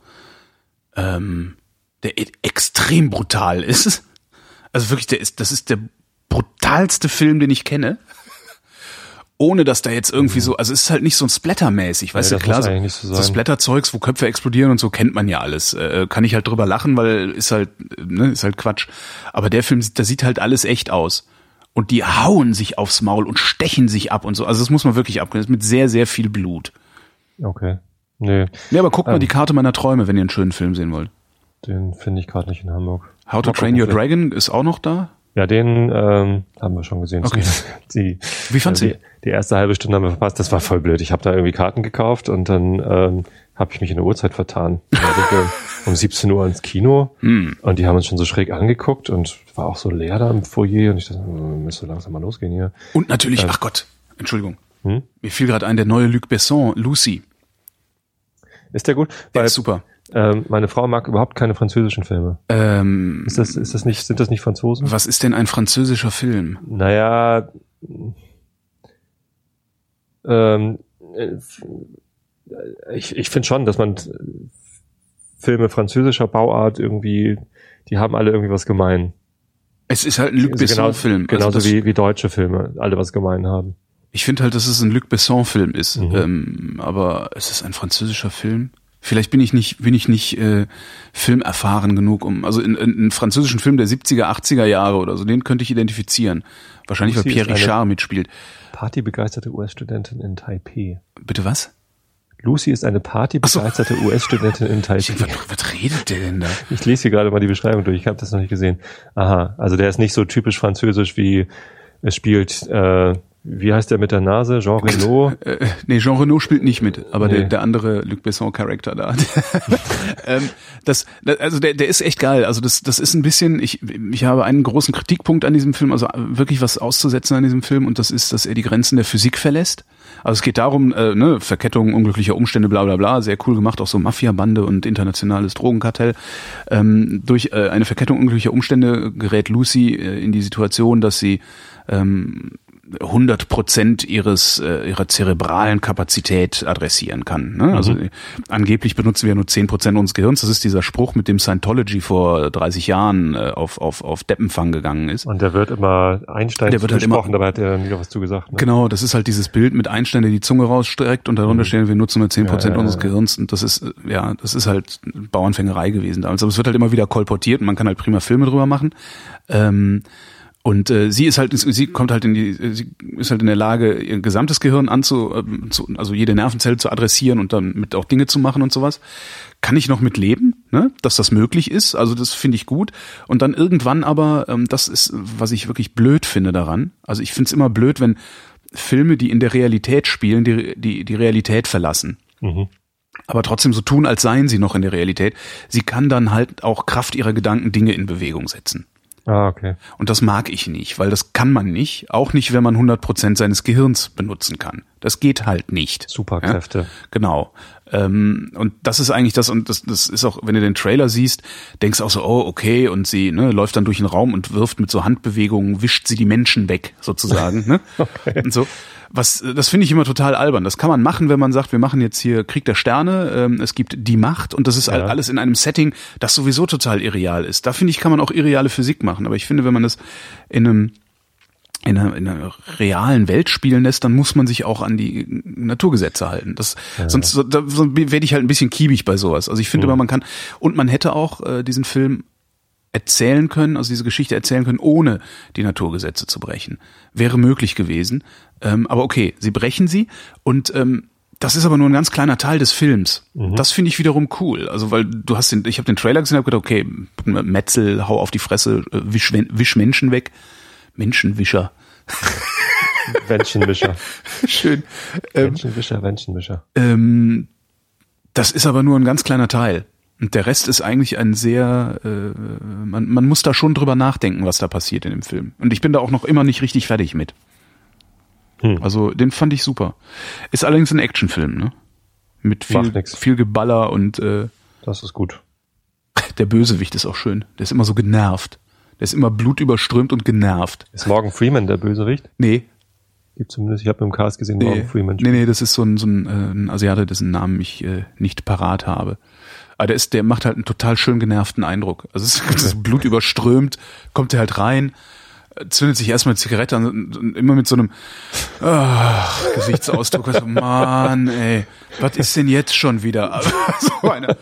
Speaker 3: ähm, der e extrem brutal ist. Also wirklich, der ist, das ist der brutalste Film, den ich kenne. Ohne dass da jetzt irgendwie so, also es ist halt nicht so ein Splatter-mäßig, weißt ja, du, klar, so, so, so Splatter-Zeugs, wo Köpfe explodieren und so kennt man ja alles. Äh, kann ich halt drüber lachen, weil ist halt, ne, ist halt Quatsch. Aber der Film, da sieht halt alles echt aus und die hauen sich aufs Maul und stechen sich ab und so. Also das muss man wirklich abgrenzen. Mit sehr, sehr viel Blut.
Speaker 2: Okay. Nee.
Speaker 3: Nee, aber guckt ähm, mal die Karte meiner Träume, wenn ihr einen schönen Film sehen wollt.
Speaker 2: Den finde ich gerade nicht in Hamburg.
Speaker 3: How to Train Your Dragon ist auch noch da?
Speaker 2: Ja, den ähm, haben wir schon gesehen.
Speaker 3: Okay.
Speaker 2: Die,
Speaker 3: Wie fandst
Speaker 2: äh,
Speaker 3: du?
Speaker 2: Die, die erste halbe Stunde haben wir verpasst. Das war voll blöd. Ich habe da irgendwie Karten gekauft und dann ähm, habe ich mich in der Uhrzeit vertan. um 17 Uhr ins Kino hm. und die haben uns schon so schräg angeguckt und war auch so leer da im Foyer und ich dachte, hm, müsste langsam mal losgehen hier.
Speaker 3: Und natürlich, äh, ach Gott, Entschuldigung. Hm? Mir fiel gerade ein, der neue Luc Besson, Lucy.
Speaker 2: Ist der gut?
Speaker 3: Der Weil, ist super.
Speaker 2: Ähm, meine Frau mag überhaupt keine französischen Filme.
Speaker 3: Ähm,
Speaker 2: ist das, ist das nicht, sind das nicht Franzosen?
Speaker 3: Was ist denn ein französischer Film?
Speaker 2: Naja, ähm, äh, ich, ich finde schon, dass man Filme französischer Bauart irgendwie, die haben alle irgendwie was gemein.
Speaker 3: Es ist halt ein Luc also Besson-Film.
Speaker 2: Genau, genauso also wie, wie deutsche Filme alle was gemein haben.
Speaker 3: Ich finde halt, dass es ein Luc Besson-Film ist, mhm. ähm, aber es ist ein französischer Film. Vielleicht bin ich nicht, bin ich nicht äh, filmerfahren genug, um also in, in, in französischen Film der 70er, 80er Jahre oder so, den könnte ich identifizieren. Wahrscheinlich, weil Pierre Richard mitspielt.
Speaker 2: Partybegeisterte US-Studentin in Taipei.
Speaker 3: Bitte was?
Speaker 2: Lucy ist eine partybegeisterte so. US-Studentin in Taipei.
Speaker 3: Was, was redet der denn da?
Speaker 2: Ich lese hier gerade mal die Beschreibung durch. Ich habe das noch nicht gesehen. Aha, also der ist nicht so typisch französisch wie es spielt äh, wie heißt der mit der Nase? Jean Renault?
Speaker 3: Äh, äh, nee, Jean Renault spielt nicht mit, aber nee. der, der andere Luc Besson-Charakter da. ähm, das, also der, der ist echt geil. Also das, das ist ein bisschen, ich, ich habe einen großen Kritikpunkt an diesem Film, also wirklich was auszusetzen an diesem Film und das ist, dass er die Grenzen der Physik verlässt. Also es geht darum, äh, ne, Verkettung unglücklicher Umstände, bla bla bla, sehr cool gemacht, auch so Mafia-Bande und internationales Drogenkartell. Ähm, durch äh, eine Verkettung unglücklicher Umstände gerät Lucy äh, in die Situation, dass sie ähm, 100 Prozent ihres äh, ihrer zerebralen Kapazität adressieren kann. Ne? Also mhm. angeblich benutzen wir nur 10 Prozent unseres Gehirns. Das ist dieser Spruch, mit dem Scientology vor 30 Jahren äh, auf auf auf Deppenfang gegangen ist.
Speaker 2: Und der wird immer Einstein
Speaker 3: der wird halt immer,
Speaker 2: dabei hat er nie was zu gesagt.
Speaker 3: Ne? Genau, das ist halt dieses Bild mit Einstein, der die Zunge rausstreckt und darunter mhm. stehen, wir nutzen nur 10 Prozent ja, ja, unseres Gehirns. Und das ist äh, ja, das ist halt Bauernfängerei gewesen damals. Aber es wird halt immer wieder kolportiert und man kann halt prima Filme drüber machen. Ähm, und äh, sie ist halt, sie kommt halt in die, sie ist halt in der Lage, ihr gesamtes Gehirn anzu, äh, zu, also jede Nervenzelle zu adressieren und dann mit auch Dinge zu machen und sowas. Kann ich noch mit leben, ne? dass das möglich ist. Also das finde ich gut. Und dann irgendwann aber, ähm, das ist, was ich wirklich blöd finde daran. Also ich finde es immer blöd, wenn Filme, die in der Realität spielen, die die, die Realität verlassen. Mhm aber trotzdem so tun, als seien sie noch in der Realität. Sie kann dann halt auch Kraft ihrer Gedanken Dinge in Bewegung setzen.
Speaker 2: Ah, okay.
Speaker 3: Und das mag ich nicht, weil das kann man nicht, auch nicht, wenn man 100 Prozent seines Gehirns benutzen kann. Das geht halt nicht.
Speaker 2: Superkräfte. Ja?
Speaker 3: Genau. Ähm, und das ist eigentlich das, und das, das ist auch, wenn du den Trailer siehst, denkst auch so, oh, okay, und sie ne, läuft dann durch den Raum und wirft mit so Handbewegungen, wischt sie die Menschen weg, sozusagen. ne? okay. Und so was das finde ich immer total albern. Das kann man machen, wenn man sagt, wir machen jetzt hier Krieg der Sterne, ähm, es gibt die Macht und das ist ja. alles in einem Setting, das sowieso total irreal ist. Da finde ich, kann man auch irreale Physik machen. Aber ich finde, wenn man das in einem in einer, in einer realen Welt spielen lässt, dann muss man sich auch an die Naturgesetze halten. Das, ja. Sonst da, werde ich halt ein bisschen kiebig bei sowas. Also ich finde, mhm. man kann und man hätte auch äh, diesen Film erzählen können, also diese Geschichte erzählen können, ohne die Naturgesetze zu brechen. Wäre möglich gewesen. Ähm, aber okay, sie brechen sie und ähm, das ist aber nur ein ganz kleiner Teil des Films. Mhm. Das finde ich wiederum cool. Also weil du hast den, ich habe den Trailer gesehen, habe gedacht, okay, Metzel, hau auf die Fresse, äh, wisch, wisch Menschen weg, Menschenwischer.
Speaker 2: Menschenwischer.
Speaker 3: Schön.
Speaker 2: Ähm, Menschenwischer, Menschenwischer.
Speaker 3: Ähm, das ist aber nur ein ganz kleiner Teil. Und der Rest ist eigentlich ein sehr, äh, man, man muss da schon drüber nachdenken, was da passiert in dem Film. Und ich bin da auch noch immer nicht richtig fertig mit. Hm. Also den fand ich super. Ist allerdings ein Actionfilm, ne? Mit viel, viel Geballer und äh,
Speaker 2: Das ist gut.
Speaker 3: Der Bösewicht ist auch schön. Der ist immer so genervt. Der ist immer blutüberströmt und genervt.
Speaker 2: Ist Morgan Freeman der Bösewicht?
Speaker 3: Nee.
Speaker 2: Gibt zumindest, ich habe im Cast gesehen,
Speaker 3: nee.
Speaker 2: Morgan Freeman.
Speaker 3: Nee, nee, das ist so ein, so ein, äh, ein Asiate, dessen Namen ich äh, nicht parat habe. Aber der ist, der macht halt einen total schön genervten Eindruck. Also es ist das Blut überströmt, kommt er halt rein, zündet sich erstmal eine Zigarette an und immer mit so einem oh, Gesichtsausdruck. Also, Mann, ey, was ist denn jetzt schon wieder? so eine,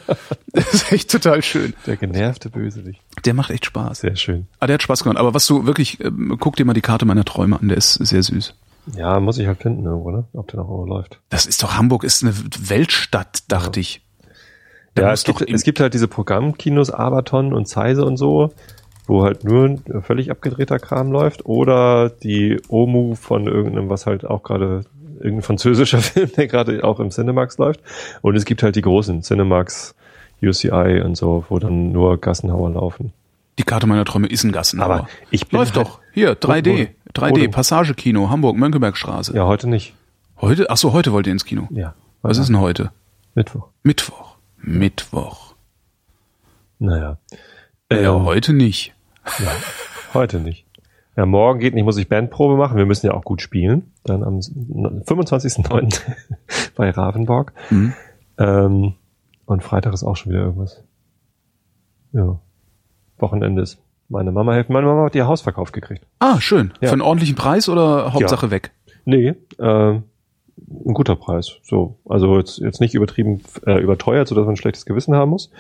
Speaker 3: das ist echt total schön.
Speaker 2: Der genervte Bösewicht.
Speaker 3: Der macht echt Spaß.
Speaker 2: Sehr schön.
Speaker 3: Ah, der hat Spaß gemacht. Aber was du wirklich, äh, guck dir mal die Karte meiner Träume an, der ist sehr süß.
Speaker 2: Ja, muss ich halt finden irgendwo, ne? Ob der noch irgendwo läuft.
Speaker 3: Das ist doch, Hamburg ist eine Weltstadt, dachte ja. ich.
Speaker 2: Da ja, es gibt, es gibt halt diese Programmkinos Abaton und Zeise und so, wo halt nur ein völlig abgedrehter Kram läuft oder die OMU von irgendeinem, was halt auch gerade irgendein französischer Film, der gerade auch im Cinemax läuft. Und es gibt halt die großen Cinemax, UCI und so, wo dann nur Gassenhauer laufen.
Speaker 3: Die Karte meiner Träume ist ein Gassenhauer.
Speaker 2: Aber ich
Speaker 3: bin Läuft halt doch. Hier, 3D. 3D, Passagekino, Hamburg, Mönckebergstraße.
Speaker 2: Ja, heute nicht.
Speaker 3: Heute? Ach so, heute wollt ihr ins Kino.
Speaker 2: Ja.
Speaker 3: Was ist denn heute?
Speaker 2: Mittwoch.
Speaker 3: Mittwoch. Mittwoch.
Speaker 2: Naja.
Speaker 3: Ja, ähm, heute nicht.
Speaker 2: Ja, heute nicht. Ja, morgen geht nicht, muss ich Bandprobe machen. Wir müssen ja auch gut spielen. Dann am 25.09. bei Ravenborg. Mhm. Ähm, und Freitag ist auch schon wieder irgendwas. Ja. Wochenende ist meine Mama helfen. Meine Mama hat ihr Haus verkauft gekriegt.
Speaker 3: Ah, schön. Ja. Für einen ordentlichen Preis oder Hauptsache ja. weg?
Speaker 2: Nee, äh, ein guter Preis. So, also jetzt, jetzt nicht übertrieben äh, überteuert, sodass man ein schlechtes Gewissen haben muss,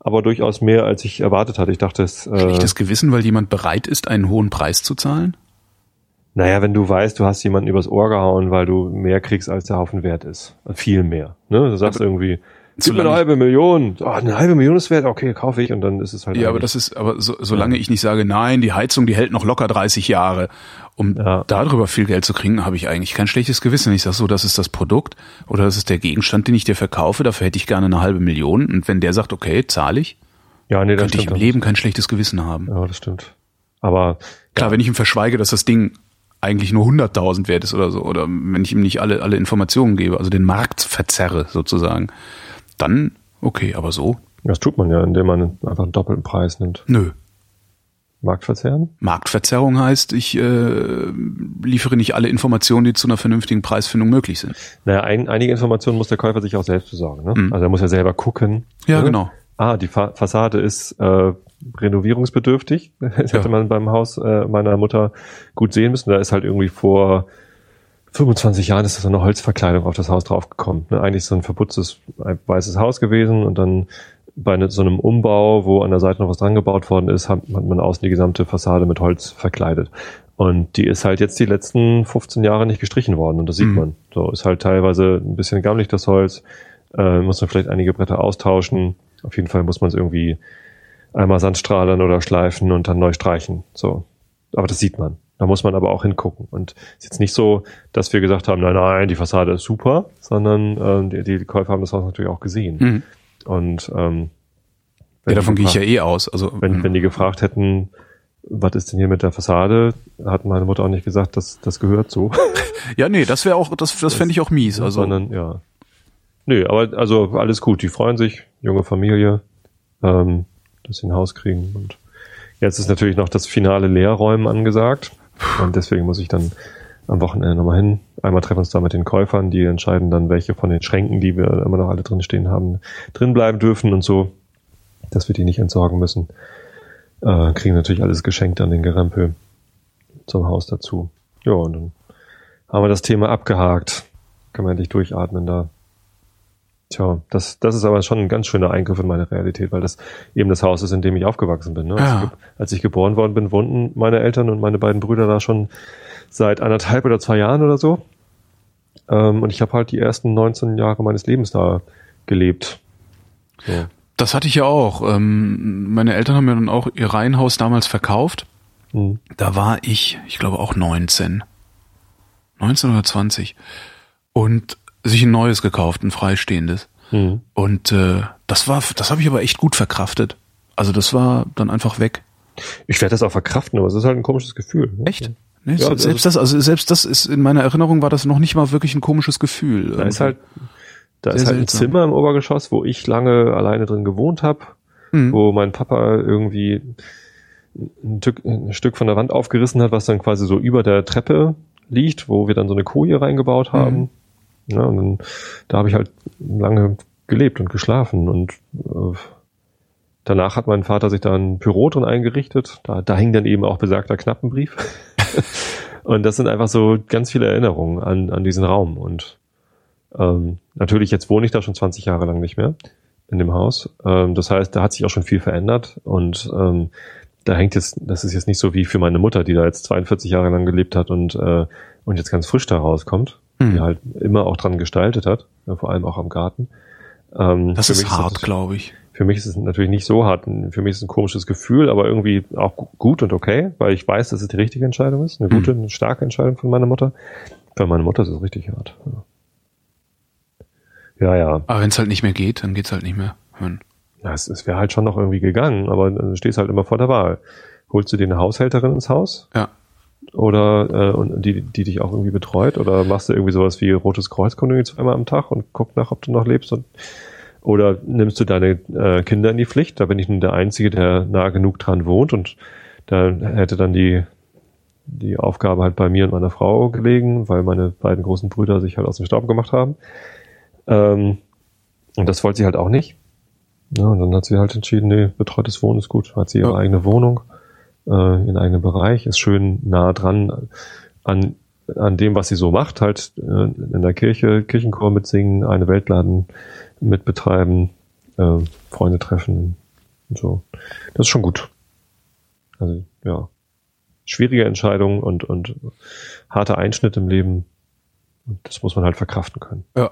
Speaker 2: aber durchaus mehr, als ich erwartet hatte. Ich dachte, es
Speaker 3: äh, schlechtes Gewissen, weil jemand bereit ist, einen hohen Preis zu zahlen.
Speaker 2: Naja, wenn du weißt, du hast jemanden übers Ohr gehauen, weil du mehr kriegst, als der Haufen wert ist. Viel mehr. Ne? Du sagst
Speaker 3: Aber
Speaker 2: irgendwie, gib mir eine halbe Million. Oh, eine halbe Million ist wert, okay, kaufe ich und dann ist es halt.
Speaker 3: Ja, aber das ist, aber so, solange ich nicht sage, nein, die Heizung, die hält noch locker 30 Jahre, um
Speaker 2: Ja.
Speaker 3: darüber viel Geld zu kriegen, habe ich eigentlich kein schlechtes Gewissen. Ich sage so, das ist das Produkt oder das ist der Gegenstand, den ich dir verkaufe, dafür hätte ich gerne eine halbe Million. Und wenn der sagt, okay, zahle ich,
Speaker 2: ja, nee,
Speaker 3: könnte ich im Leben kein schlechtes Gewissen haben.
Speaker 2: Ja, das stimmt. Aber
Speaker 3: Klar, wenn ich ihm verschweige, dass das Ding eigentlich nur 100.000 wert ist oder so, oder wenn ich ihm nicht alle, alle Informationen gebe, also den Markt verzerre sozusagen, dann okay, aber so,
Speaker 2: das tut man ja, indem man einfach einen doppelten Preis nimmt.
Speaker 3: nö.
Speaker 2: Marktverzehren?
Speaker 3: Marktverzerrung heißt, ich äh, liefere nicht alle Informationen, die zu einer vernünftigen Preisfindung möglich sind.
Speaker 2: Naja, ein, einige Informationen muss der Käufer sich auch selbst besorgen. Ne?
Speaker 3: Mhm.
Speaker 2: Also er muss ja selber gucken.
Speaker 3: Ja,
Speaker 2: ne?
Speaker 3: genau.
Speaker 2: Ah, die Fa Fassade ist äh, renovierungsbedürftig. Das hätte
Speaker 3: Ja.
Speaker 2: man beim Haus äh, meiner Mutter gut sehen müssen. Da ist halt irgendwie vor 25 Jahren ist so eine Holzverkleidung auf das Haus draufgekommen. Ne? Eigentlich so ein verputztes ein weißes Haus gewesen und dann bei ne, so einem Umbau, wo an der Seite noch was dran gebaut worden ist, hat, hat man außen die gesamte Fassade mit Holz verkleidet. Und die ist halt jetzt die letzten 15 Jahre nicht gestrichen worden und das sieht
Speaker 3: Mhm.
Speaker 2: man. So ist halt teilweise ein bisschen gammelig das Holz, äh, muss man vielleicht einige Bretter austauschen. Auf jeden Fall muss man es irgendwie einmal Sandstrahlern oder schleifen und dann neu streichen. So. Aber das sieht man. Da muss man aber auch hingucken. Und es ist jetzt nicht so, dass wir gesagt haben, nein, nein, die Fassade ist super, sondern ähm, die, die Käufer haben das Haus natürlich auch gesehen.
Speaker 3: Mhm.
Speaker 2: Und ähm,
Speaker 3: Ja, davon gehe ich ja eh aus. Also
Speaker 2: Wenn, wenn die gefragt hätten, was ist denn hier mit der Fassade, hat meine Mutter auch nicht gesagt, dass das gehört so.
Speaker 3: ja, nee, das wäre auch, das, das fände ich auch mies. Also
Speaker 2: sondern ja. Nö, aber also alles gut. Die freuen sich, junge Familie, ähm, dass sie ein Haus kriegen. Und jetzt ist natürlich noch das finale Leerräumen angesagt. Und deswegen muss ich dann am Wochenende nochmal hin. Einmal treffen wir uns da mit den Käufern, die entscheiden dann, welche von den Schränken, die wir immer noch alle drin stehen haben, drin bleiben dürfen und so, dass wir die nicht entsorgen müssen. Äh, kriegen natürlich alles geschenkt an den Gerempel zum Haus dazu. Ja, und dann haben wir das Thema abgehakt. Können wir endlich durchatmen da. Tja, das, das ist aber schon ein ganz schöner Eingriff in meine Realität, weil das eben das Haus ist, in dem ich aufgewachsen bin. Ne? Als,
Speaker 3: Ja.
Speaker 2: als ich geboren worden bin, wohnten meine Eltern und meine beiden Brüder da schon seit anderthalb oder zwei Jahren oder so. Ähm, und ich habe halt die ersten 19 Jahre meines Lebens da gelebt. So.
Speaker 3: das hatte ich ja auch. Ähm, meine Eltern haben ja dann auch ihr Reihenhaus damals verkauft.
Speaker 2: Hm.
Speaker 3: Da war ich, ich glaube auch 19. 19 oder 20. Und sich ein neues gekauft, ein freistehendes.
Speaker 2: Hm.
Speaker 3: Und äh, das war, das habe ich aber echt gut verkraftet. Also das war dann einfach weg.
Speaker 2: Ich werde das auch verkraften, aber es ist halt ein komisches Gefühl. Ne?
Speaker 3: Echt? Nee,
Speaker 2: Ja,
Speaker 3: se- selbst das, also selbst das ist in meiner Erinnerung war das noch nicht mal wirklich ein komisches Gefühl.
Speaker 2: Da ist halt, da
Speaker 3: Sehr
Speaker 2: ist halt ein. Zimmer im Obergeschoss, wo ich lange alleine drin gewohnt habe,
Speaker 3: Mhm.
Speaker 2: wo mein Papa irgendwie ein Stück, ein Stück von der Wand aufgerissen hat, was dann quasi so über der Treppe liegt, wo wir dann so eine Koje reingebaut haben.
Speaker 3: Mhm.
Speaker 2: Ja, und dann, da habe ich halt lange gelebt und geschlafen und äh, danach hat mein Vater sich da ein Büro drin eingerichtet. Da, da hing dann eben auch besagter Knappenbrief. und das sind einfach so ganz viele Erinnerungen an, an diesen Raum. Und ähm, natürlich, jetzt wohne ich da schon 20 Jahre lang nicht mehr in dem Haus. Ähm, das heißt, da hat sich auch schon viel verändert und ähm, da hängt jetzt, das ist jetzt nicht so wie für meine Mutter, die da jetzt 42 Jahre lang gelebt hat und, äh, und jetzt ganz frisch da rauskommt,
Speaker 3: Mhm.
Speaker 2: die halt immer auch dran gestaltet hat, ja, vor allem auch am Garten. Ähm,
Speaker 3: das ist hart, glaube ich.
Speaker 2: Für mich ist es natürlich nicht so hart. Für mich ist es ein komisches Gefühl, aber irgendwie auch gu- gut und okay, weil ich weiß, dass es die richtige Entscheidung ist. Eine gute, eine starke Entscheidung von meiner Mutter. Für meine Mutter ist es richtig hart. Ja, ja.
Speaker 3: Aber wenn es halt nicht mehr geht, dann geht's halt nicht mehr. Hm.
Speaker 2: Ja, es, es wäre halt schon noch irgendwie gegangen, aber du stehst halt immer vor der Wahl. Holst du dir eine Haushälterin ins Haus
Speaker 3: Ja.
Speaker 2: Oder äh, und die, die dich auch irgendwie betreut oder machst du irgendwie sowas wie Rotes Kreuz irgendwie zweimal am Tag und guckt nach, ob du noch lebst und oder nimmst du deine äh, Kinder in die Pflicht? Da bin ich nun der Einzige, der nah genug dran wohnt und da hätte dann die die Aufgabe halt bei mir und meiner Frau gelegen, weil meine beiden großen Brüder sich halt aus dem Staub gemacht haben. Ähm, und das wollte sie halt auch nicht. Ja, und dann hat sie halt entschieden, nee, betreutes Wohnen ist gut. Hat sie ihre
Speaker 3: Ja.
Speaker 2: eigene Wohnung, äh, ihren eigenen Bereich, ist schön nah dran an, an dem, was sie so macht, halt äh, in der Kirche, Kirchenchor mitsingen, eine Weltladen mitbetreiben, äh, Freunde treffen und so. Das ist schon gut. Also, ja. schwierige Entscheidung und, und harte Einschnitt im Leben. Und das muss man halt verkraften können.
Speaker 3: Ja.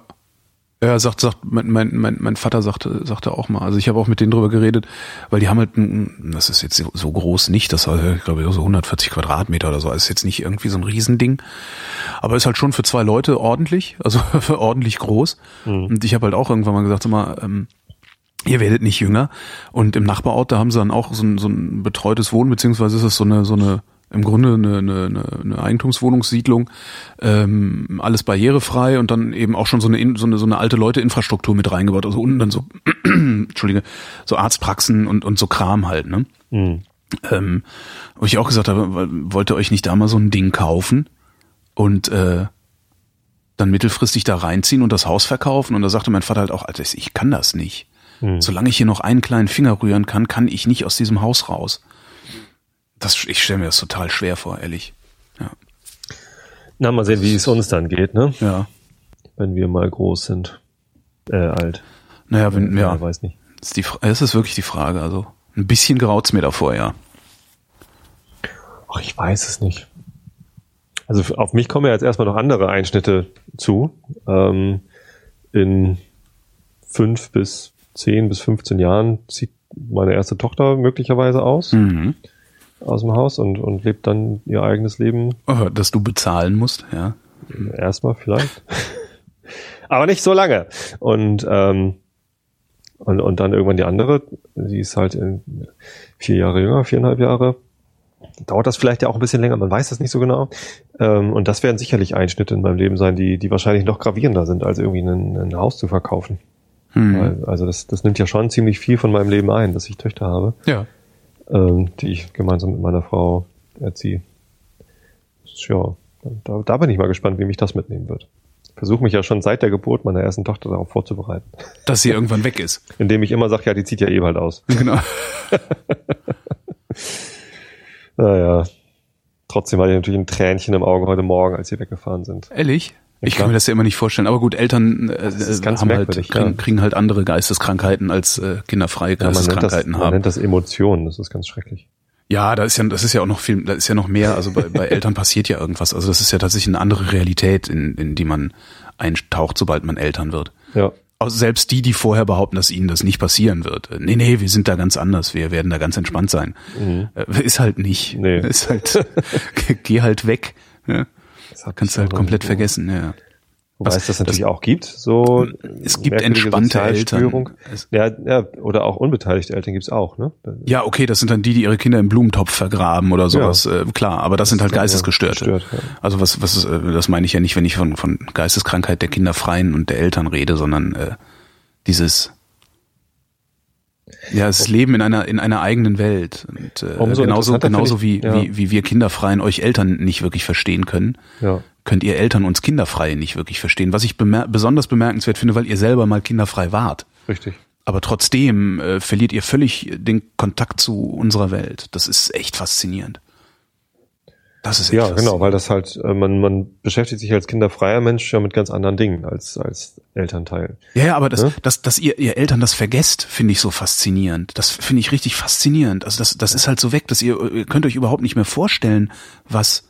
Speaker 3: Ja, sagt, sagt, mein, mein, mein, mein Vater sagte, sagte auch mal, also ich habe auch mit denen drüber geredet, weil die haben halt, ein, das ist jetzt so groß nicht, das war, ich glaube, so 140 Quadratmeter oder so, also ist jetzt nicht irgendwie so ein Riesending, aber ist halt schon für zwei Leute ordentlich, also für ordentlich groß. Mhm. Und ich habe halt auch irgendwann mal gesagt, sag mal, ähm, ihr werdet nicht jünger. Und im Nachbarort, da haben sie dann auch so ein, so ein betreutes Wohnen, beziehungsweise ist es so eine, so eine im Grunde eine, eine, eine Eigentumswohnungssiedlung, ähm, alles barrierefrei und dann eben auch schon so eine, so eine, so eine alte Leute-Infrastruktur mit reingebaut. Also unten dann so, Entschuldige, so Arztpraxen und, und so Kram halt, ne? Mhm. Ähm, wo ich auch gesagt habe, wollt ihr euch nicht da mal so ein Ding kaufen und äh, dann mittelfristig da reinziehen und das Haus verkaufen? Und da sagte mein Vater halt auch, Alter, ich kann das nicht. Mhm. Solange ich hier noch einen kleinen Finger rühren kann, kann ich nicht aus diesem Haus raus. Das, ich stelle mir das total schwer vor, ehrlich. Ja.
Speaker 2: Na, mal sehen, wie es uns dann geht, ne?
Speaker 3: Ja.
Speaker 2: Wenn wir mal groß sind. Äh, alt.
Speaker 3: Naja, wenn, ja.
Speaker 2: Ich weiß nicht.
Speaker 3: Ist, die, das ist wirklich die Frage. Also, ein bisschen graut's mir davor, ja.
Speaker 2: Ach, ich weiß es nicht. Also auf mich kommen ja jetzt erstmal noch andere Einschnitte zu. Ähm, in fünf bis zehn bis 15 Jahren zieht meine erste Tochter möglicherweise aus. Mhm aus dem Haus und, und lebt dann ihr eigenes Leben.
Speaker 3: Oh, dass du bezahlen musst, ja.
Speaker 2: Erstmal vielleicht. Aber nicht so lange. Und, ähm, und, und dann irgendwann die andere, sie ist halt vier Jahre jünger, viereinhalb Jahre. Dauert das vielleicht ja auch ein bisschen länger, man weiß das nicht so genau. Ähm, und das werden sicherlich Einschnitte in meinem Leben sein, die, die wahrscheinlich noch gravierender sind, als irgendwie ein, ein Haus zu verkaufen. Hm. Weil, also das, das nimmt ja schon ziemlich viel von meinem Leben ein, dass ich Töchter habe.
Speaker 3: Ja
Speaker 2: ähm, die ich gemeinsam mit meiner Frau erziehe. Ja, da, da bin ich mal gespannt, wie mich das mitnehmen wird. Versuche mich ja schon seit der Geburt meiner ersten Tochter darauf vorzubereiten.
Speaker 3: Dass sie irgendwann weg ist.
Speaker 2: Indem ich immer sage, ja, die zieht ja eh bald aus.
Speaker 3: Genau.
Speaker 2: naja. Trotzdem hatte ich natürlich ein Tränchen im Auge heute Morgen, als sie weggefahren sind.
Speaker 3: Ehrlich? Ich kann mir das ja immer nicht vorstellen. Aber gut, Eltern äh, haben halt, kriegen, kriegen, halt andere Geisteskrankheiten als äh, kinderfreie Geisteskrankheiten
Speaker 2: ja, man
Speaker 3: haben. Man
Speaker 2: nennt das Emotionen, das ist ganz schrecklich.
Speaker 3: Ja, da ist ja, das ist ja auch noch viel, da ist ja noch mehr. Also bei, bei Eltern passiert ja irgendwas. Also das ist ja tatsächlich eine andere Realität, in, in die man eintaucht, sobald man Eltern wird.
Speaker 2: Ja.
Speaker 3: Also selbst die, die vorher behaupten, dass ihnen das nicht passieren wird. Nee, nee, wir sind da ganz anders. Wir werden da ganz entspannt sein. Mhm. Äh, ist halt nicht.
Speaker 2: Nee.
Speaker 3: Ist halt, geh halt weg. Ja. Das kannst du halt komplett vergessen, ja.
Speaker 2: Wobei es das natürlich das, auch gibt, so
Speaker 3: es gibt entspannte Eltern.
Speaker 2: Ja, ja, oder auch unbeteiligte Eltern gibt's auch, ne?
Speaker 3: Ja, okay, das sind dann die, die ihre Kinder im Blumentopf vergraben oder sowas, ja. äh, klar, aber das, das sind halt Geistesgestörte. Gestört, ja. Also was, was, äh, das meine ich ja nicht, wenn ich von, von Geisteskrankheit der Kinderfreien und der Eltern rede, sondern äh, dieses ja, es ist Leben in einer in einer eigenen Welt und äh, genauso genauso wie, ja. wie wie wir Kinderfreien euch Eltern nicht wirklich verstehen können.
Speaker 2: Ja
Speaker 3: könnt ihr Eltern uns Kinderfreie nicht wirklich verstehen. Was ich bemer besonders bemerkenswert finde, weil ihr selber mal kinderfrei wart.
Speaker 2: Richtig.
Speaker 3: Aber trotzdem äh, verliert ihr völlig den Kontakt zu unserer Welt. Das ist echt faszinierend.
Speaker 2: Das ist ja genau, weil das halt äh, man man beschäftigt sich als kinderfreier Mensch ja mit ganz anderen Dingen als als Elternteil.
Speaker 3: Ja, ja aber das, ne? dass dass ihr ihr Eltern das vergesst, finde ich so faszinierend. Das finde ich richtig faszinierend. Also das das ist halt so weg, dass ihr, ihr könnt euch überhaupt nicht mehr vorstellen, was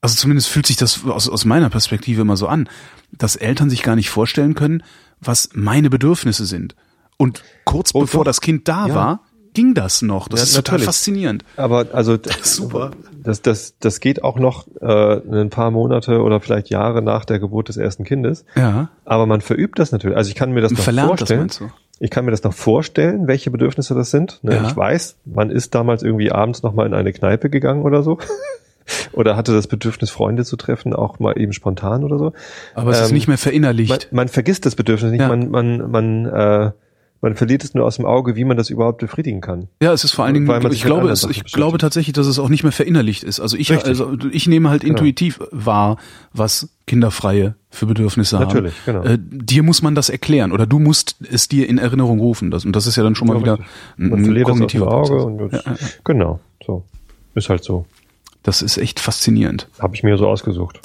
Speaker 3: also zumindest fühlt sich das aus, aus meiner Perspektive immer so an, dass Eltern sich gar nicht vorstellen können, was meine Bedürfnisse sind. Und kurz oh, bevor doch. das Kind da ja. war, ging das noch. Das ja, ist total natürlich. faszinierend.
Speaker 2: Aber also das super. Das, das, das geht auch noch äh, ein paar Monate oder vielleicht Jahre nach der Geburt des ersten Kindes.
Speaker 3: Ja.
Speaker 2: Aber man verübt das natürlich. Also ich kann mir das noch vorstellen. Das, ich kann mir das noch vorstellen, welche Bedürfnisse das sind. Ne? Ja. Ich weiß, man ist damals irgendwie abends noch mal in eine Kneipe gegangen oder so. oder hatte das Bedürfnis, Freunde zu treffen, auch mal eben spontan oder so.
Speaker 3: Aber es ähm, ist nicht mehr verinnerlicht.
Speaker 2: Man, man vergisst das Bedürfnis nicht, ja. man, man, man, äh, man verliert es nur aus dem Auge, wie man das überhaupt befriedigen kann.
Speaker 3: Ja, es ist vor allen Dingen, ich glaube, es, ich glaube tatsächlich, dass es auch nicht mehr verinnerlicht ist. Also ich, Richtig. also ich nehme halt genau. intuitiv wahr, was Kinderfreie für Bedürfnisse
Speaker 2: Natürlich,
Speaker 3: haben. Genau. Äh, dir muss man das erklären oder du musst es dir in Erinnerung rufen. Das, und das ist ja dann schon mal wieder
Speaker 2: ein, ein kognitiver Auge. Und ja, ja. Genau, so ist halt so.
Speaker 3: Das ist echt faszinierend.
Speaker 2: Habe ich mir so ausgesucht.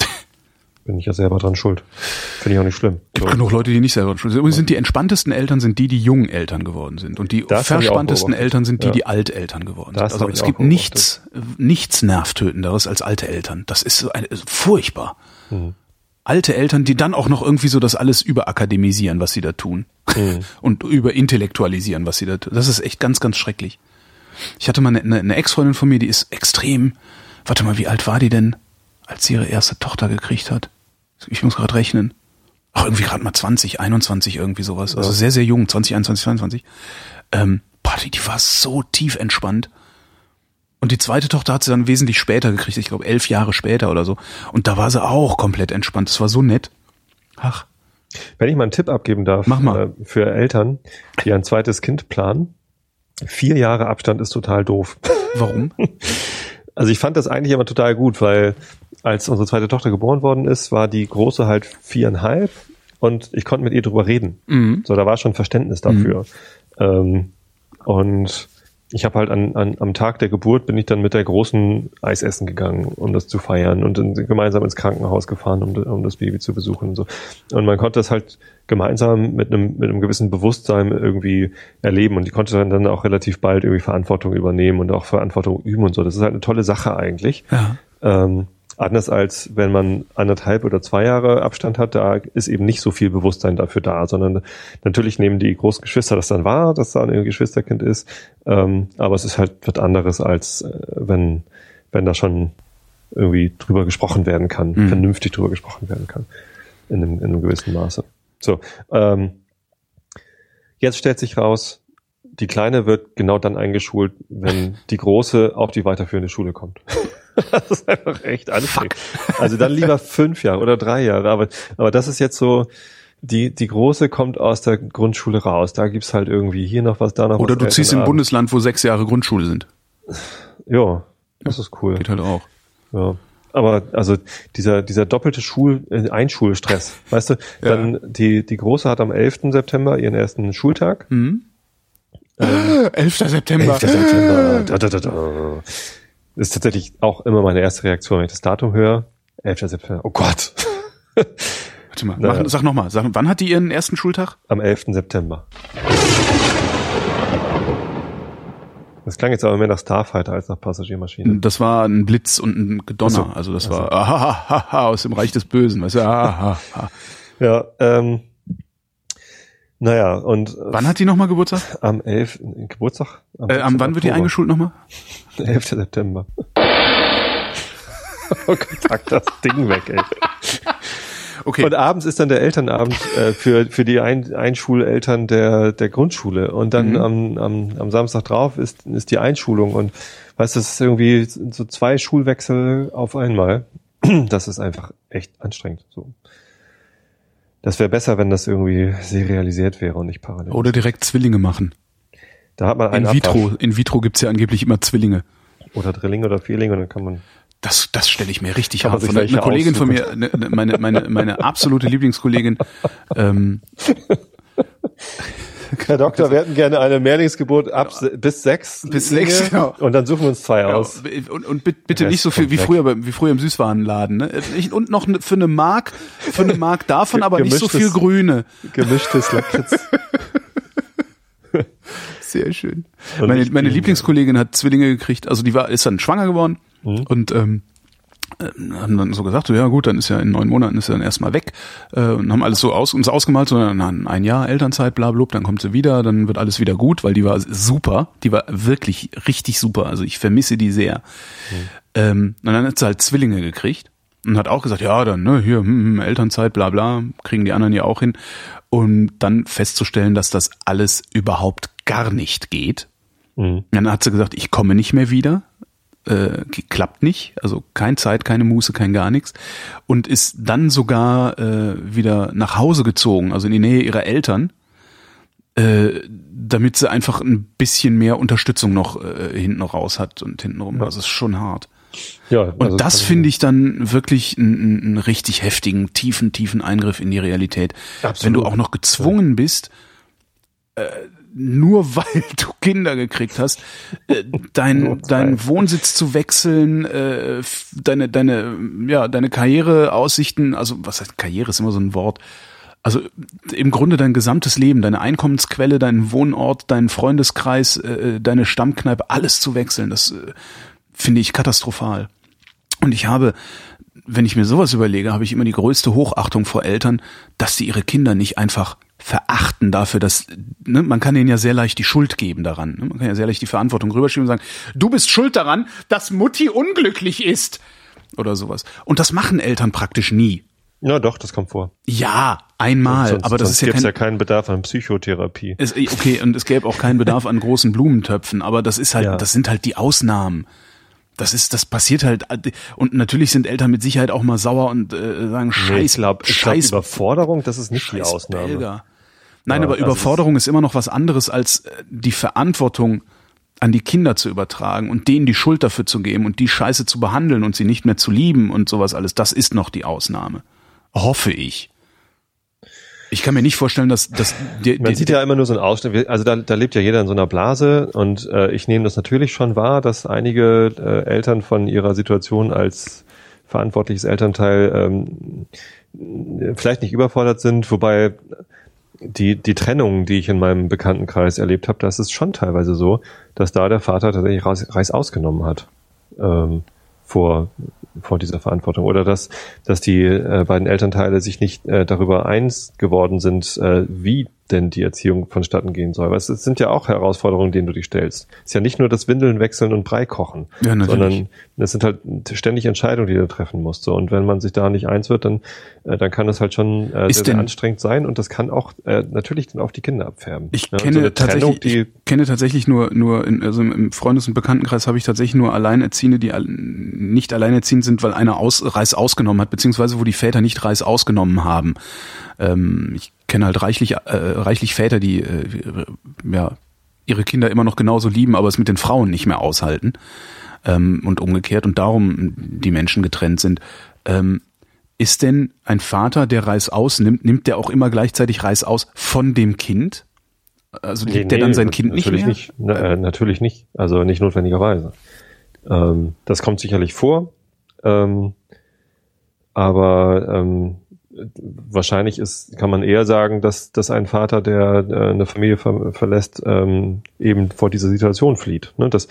Speaker 2: Bin ich ja selber dran schuld. Finde ich auch nicht schlimm.
Speaker 3: Gibt so. genug Leute, die nicht selber dran schuld sind. Übrigens sind die entspanntesten Eltern sind die, die jungen Eltern geworden sind. Und die das verspanntesten Eltern sind die, ja. die Alteltern geworden das sind. Also es gibt nichts, nichts nervtötenderes als alte Eltern. Das ist so ein, furchtbar. Mhm. Alte Eltern, die dann auch noch irgendwie so das alles überakademisieren, was sie da tun. Mhm. Und überintellektualisieren, was sie da tun. Das ist echt ganz, ganz schrecklich. Ich hatte mal eine, eine Ex-Freundin von mir, die ist extrem, warte mal, wie alt war die denn? Als sie ihre erste Tochter gekriegt hat. Ich muss gerade rechnen. Ach, irgendwie gerade mal 20, 21, irgendwie sowas. Also sehr, sehr jung, 20, 21, 22. Ähm, boah, die, die war so tief entspannt. Und die zweite Tochter hat sie dann wesentlich später gekriegt, ich glaube elf Jahre später oder so. Und da war sie auch komplett entspannt. Das war so nett. Ach.
Speaker 2: Wenn ich mal einen Tipp abgeben darf
Speaker 3: Mach mal.
Speaker 2: Äh, für Eltern, die ein zweites Kind planen, vier Jahre Abstand ist total doof.
Speaker 3: Warum?
Speaker 2: Also ich fand das eigentlich immer total gut, weil als unsere zweite Tochter geboren worden ist, war die große halt viereinhalb und ich konnte mit ihr drüber reden. Mhm. So, da war schon Verständnis dafür. Mhm. Ähm, und ich habe halt an, an, am Tag der Geburt bin ich dann mit der großen Eis essen gegangen, um das zu feiern und in, gemeinsam ins Krankenhaus gefahren, um, um das Baby zu besuchen und so. Und man konnte das halt gemeinsam mit einem, mit einem gewissen Bewusstsein irgendwie erleben und die konnte dann, dann auch relativ bald irgendwie Verantwortung übernehmen und auch Verantwortung üben und so. Das ist halt eine tolle Sache eigentlich. Ja. Ähm, Anders als wenn man anderthalb oder zwei Jahre Abstand hat, da ist eben nicht so viel Bewusstsein dafür da, sondern natürlich nehmen die großen Geschwister das dann wahr, dass da ein Geschwisterkind ist. Ähm, aber es ist halt was anderes, als äh, wenn, wenn da schon irgendwie drüber gesprochen werden kann, mhm. vernünftig drüber gesprochen werden kann. In einem, in einem gewissen Maße. So, ähm, jetzt stellt sich raus, die Kleine wird genau dann eingeschult, wenn die Große auf die weiterführende Schule kommt. das ist einfach echt anstrengend. Also dann lieber fünf Jahre oder drei Jahre. Aber, aber das ist jetzt so, die, die Große kommt aus der Grundschule raus. Da gibt's halt irgendwie hier noch was, da noch
Speaker 3: oder
Speaker 2: was.
Speaker 3: Oder du ziehst im Bundesland, wo sechs Jahre Grundschule sind.
Speaker 2: Ja, das ist cool.
Speaker 3: Geht halt auch.
Speaker 2: Ja. Aber also dieser dieser doppelte Schul äh, Einschulstress, weißt du? Dann ja. die die große hat am 11. September ihren ersten Schultag.
Speaker 3: Mhm. Ähm, 11. September. 11.
Speaker 2: September. Da, da, da, da ist tatsächlich auch immer meine erste Reaktion, wenn ich das Datum höre. 11. September. Oh Gott.
Speaker 3: Warte mal, naja. mach, sag nochmal, sag, wann hat die ihren ersten Schultag?
Speaker 2: Am 11. September. Das klang jetzt aber mehr nach Starfighter als nach Passagiermaschine.
Speaker 3: Das war ein Blitz und ein Gedonner. So. Also das also. war aha, aha, aha, aus dem Reich des Bösen. Weißt du? aha, aha.
Speaker 2: Ja, ähm, naja, und.
Speaker 3: Wann hat die nochmal Geburtstag?
Speaker 2: Am 11. Geburtstag?
Speaker 3: Am, äh, am wann wird die eingeschult nochmal?
Speaker 2: 11. September. oh Gott, pack das Ding weg, ey. Okay. Und abends ist dann der Elternabend äh, für, für die Ein Einschuleltern der, der Grundschule. Und dann mhm. am, am, am Samstag drauf ist, ist die Einschulung. Und weißt du, das ist irgendwie so zwei Schulwechsel auf einmal. Das ist einfach echt anstrengend. So. Das wäre besser, wenn das irgendwie serialisiert wäre und nicht parallel.
Speaker 3: Oder direkt Zwillinge machen.
Speaker 2: Da hat man einen
Speaker 3: In vitro, Abwasch. in vitro gibt's ja angeblich immer Zwillinge.
Speaker 2: Oder Drillinge oder Vierlinge und dann kann man.
Speaker 3: Das, das stelle ich mir richtig hart vor. Eine Kollegin von mir, eine, meine, meine, meine absolute Lieblingskollegin, ähm,
Speaker 2: Herr Doktor, wir hätten gerne eine Mehrlingsgeburt ab bis sechs.
Speaker 3: Bis sechs,
Speaker 2: genau. Und dann suchen wir uns zwei aus.
Speaker 3: Und, und bitte nicht so viel wie früher, wie früher im Süßwarenladen. Ne? Und noch für eine Mark, für eine Mark davon, aber nicht so viel Grüne.
Speaker 2: Gemischtes Lakritz.
Speaker 3: Sehr schön. meine, meine Lieblingskollegin hat Zwillinge gekriegt, also die war, ist dann schwanger geworden mhm. und ähm, äh, haben dann so gesagt, so ja gut, dann ist ja in neun Monaten ist er dann erstmal weg äh, und haben alles so aus, uns ausgemalt, so dann ein Jahr Elternzeit, bla, bla, dann kommt sie wieder, dann wird alles wieder gut, weil die war super, die war wirklich richtig super, also ich vermisse die sehr. Mhm. Ähm, und dann hat sie halt Zwillinge gekriegt und hat auch gesagt, ja, dann ne, hier hm, hm, Elternzeit, bla bla, kriegen die anderen ja auch hin. Und dann festzustellen, dass das alles überhaupt gar nicht geht. Mhm. Dann hat sie gesagt, ich komme nicht mehr wieder äh, klappt nicht, also kein Zeit, keine Muße, kein gar nichts und ist dann sogar äh, wieder nach Hause gezogen, also in die Nähe ihrer Eltern, äh, damit sie einfach ein bisschen mehr Unterstützung noch äh, hinten raus hat und hintenrum. Ja. Das ist schon hart. Ja, und also das finde ich dann wirklich einen, einen, richtig heftigen, tiefen, tiefen Eingriff in die Realität. Absolut. Wenn du auch noch gezwungen bist, äh, nur weil du Kinder gekriegt hast, äh, dein, dein Wohnsitz zu wechseln, äh, deine, deine, ja, deine Karriereaussichten, also was heißt Karriere ist immer so ein Wort, also im Grunde dein gesamtes Leben, deine Einkommensquelle, deinen Wohnort, deinen Freundeskreis, äh, deine Stammkneipe, alles zu wechseln, das äh, finde ich katastrophal. Und ich habe, wenn ich mir sowas überlege, habe ich immer die größte Hochachtung vor Eltern, dass sie ihre Kinder nicht einfach verachten dafür, dass ne, man kann ihnen ja sehr leicht die Schuld geben daran. Ne? Man kann ja sehr leicht die Verantwortung rüberschieben und sagen, du bist schuld daran, dass Mutti unglücklich ist oder sowas. Und das machen Eltern praktisch nie.
Speaker 2: Ja, doch, das kommt vor.
Speaker 3: Ja, einmal,
Speaker 2: sonst,
Speaker 3: aber das
Speaker 2: sonst
Speaker 3: ist ja
Speaker 2: gibt's
Speaker 3: kein,
Speaker 2: ja keinen Bedarf an Psychotherapie.
Speaker 3: es, okay, und es gäbe auch keinen Bedarf an großen Blumentöpfen, aber das ist halt,
Speaker 2: Ja.
Speaker 3: das sind halt die Ausnahmen. Das ist, das passiert halt, und natürlich sind Eltern mit Sicherheit auch mal sauer und äh, sagen,
Speaker 2: Nee,
Speaker 3: scheiß,
Speaker 2: ich glaube, ich glaub, Überforderung, das ist nicht die
Speaker 3: Scheiß
Speaker 2: Ausnahme.
Speaker 3: Belger. Nein,
Speaker 2: Ja,
Speaker 3: aber
Speaker 2: also
Speaker 3: Überforderung ist immer noch was anderes, als äh, die Verantwortung an die Kinder zu übertragen und denen die Schuld dafür zu geben und die Scheiße zu behandeln und sie nicht mehr zu lieben und sowas alles. Das ist noch die Ausnahme. Hoffe ich. Ich kann mir nicht vorstellen, dass, dass die,
Speaker 2: Man
Speaker 3: die,
Speaker 2: sieht ja immer nur so einen Ausschnitt. Also da, da lebt ja jeder in so einer Blase und äh, ich nehme das natürlich schon wahr, dass einige äh, Eltern von ihrer Situation als verantwortliches Elternteil ähm, vielleicht nicht überfordert sind, wobei die, die Trennung, die ich in meinem Bekanntenkreis erlebt habe, das ist schon teilweise so, dass da der Vater tatsächlich Reis, Reis ausgenommen hat ähm, vor, vor dieser Verantwortung. Oder dass, dass die äh, beiden Elternteile sich nicht äh, darüber eins geworden sind, äh, wie denn die Erziehung vonstatten gehen soll. Weil es sind ja auch Herausforderungen, denen du dich stellst. Es ist ja nicht nur das Windeln wechseln und Brei kochen,
Speaker 3: Ja,
Speaker 2: sondern es sind halt ständig Entscheidungen, die du treffen musst. Und wenn man sich da nicht eins wird, dann, äh, dann kann es halt schon äh, sehr, sehr anstrengend sein und das kann auch äh, natürlich dann auf die Kinder abfärben.
Speaker 3: Ich
Speaker 2: Ja,
Speaker 3: kenne
Speaker 2: so
Speaker 3: tatsächlich,
Speaker 2: Trennung,
Speaker 3: ich kenne tatsächlich nur, nur in, also im Freundes- und Bekanntenkreis habe ich tatsächlich nur Alleinerziehende, die nicht alleinerziehend sind, weil einer aus, Reis ausgenommen hat, beziehungsweise wo die Väter nicht Reis ausgenommen haben. Ähm, ich kenne halt reichlich, äh, reichlich Väter, die äh, ja ihre Kinder immer noch genauso lieben, aber es mit den Frauen nicht mehr aushalten ähm, und umgekehrt und darum die Menschen getrennt sind. Ähm, ist denn ein Vater, der Reis ausnimmt, nimmt der auch immer gleichzeitig Reis aus von dem Kind? Also
Speaker 2: Nee,
Speaker 3: liebt der
Speaker 2: nee,
Speaker 3: dann sein Kind nicht
Speaker 2: natürlich
Speaker 3: mehr?
Speaker 2: Nicht, Na, äh, natürlich nicht. Also nicht notwendigerweise. Ähm, das kommt sicherlich vor. Ähm, aber ähm, wahrscheinlich ist, kann man eher sagen, dass, dass ein Vater, der äh, eine Familie ver verlässt, ähm, eben vor dieser Situation flieht. Ne? Das,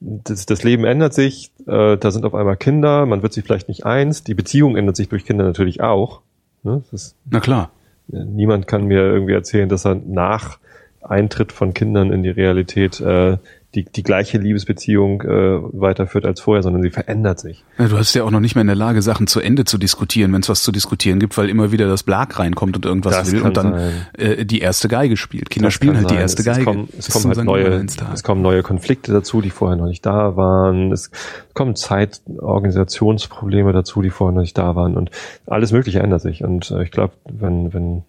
Speaker 2: das, das Leben ändert sich, äh, da sind auf einmal Kinder, man wird sich vielleicht nicht eins, die Beziehung ändert sich durch Kinder natürlich auch. Ne? Das ist
Speaker 3: Na klar.
Speaker 2: Niemand kann mir irgendwie erzählen, dass er nach Eintritt von Kindern in die Realität äh, die, die gleiche Liebesbeziehung äh, weiterführt als vorher, sondern sie verändert sich.
Speaker 3: Ja, Du hast ja auch noch nicht mehr in der Lage, Sachen zu Ende zu diskutieren, wenn es was zu diskutieren gibt, weil immer wieder das Blag reinkommt und irgendwas
Speaker 2: Das
Speaker 3: will und dann
Speaker 2: sein.
Speaker 3: äh, die erste Geige spielt. Kinder
Speaker 2: Das
Speaker 3: spielen halt die
Speaker 2: sein.
Speaker 3: erste
Speaker 2: es,
Speaker 3: Geige.
Speaker 2: Es kommen, es kommen halt neue, es kommen neue Konflikte dazu, die vorher noch nicht da waren. Es kommen Zeitorganisationsprobleme dazu, die vorher noch nicht da waren. Und alles Mögliche ändert sich. Und äh, ich glaube, wenn, wenn,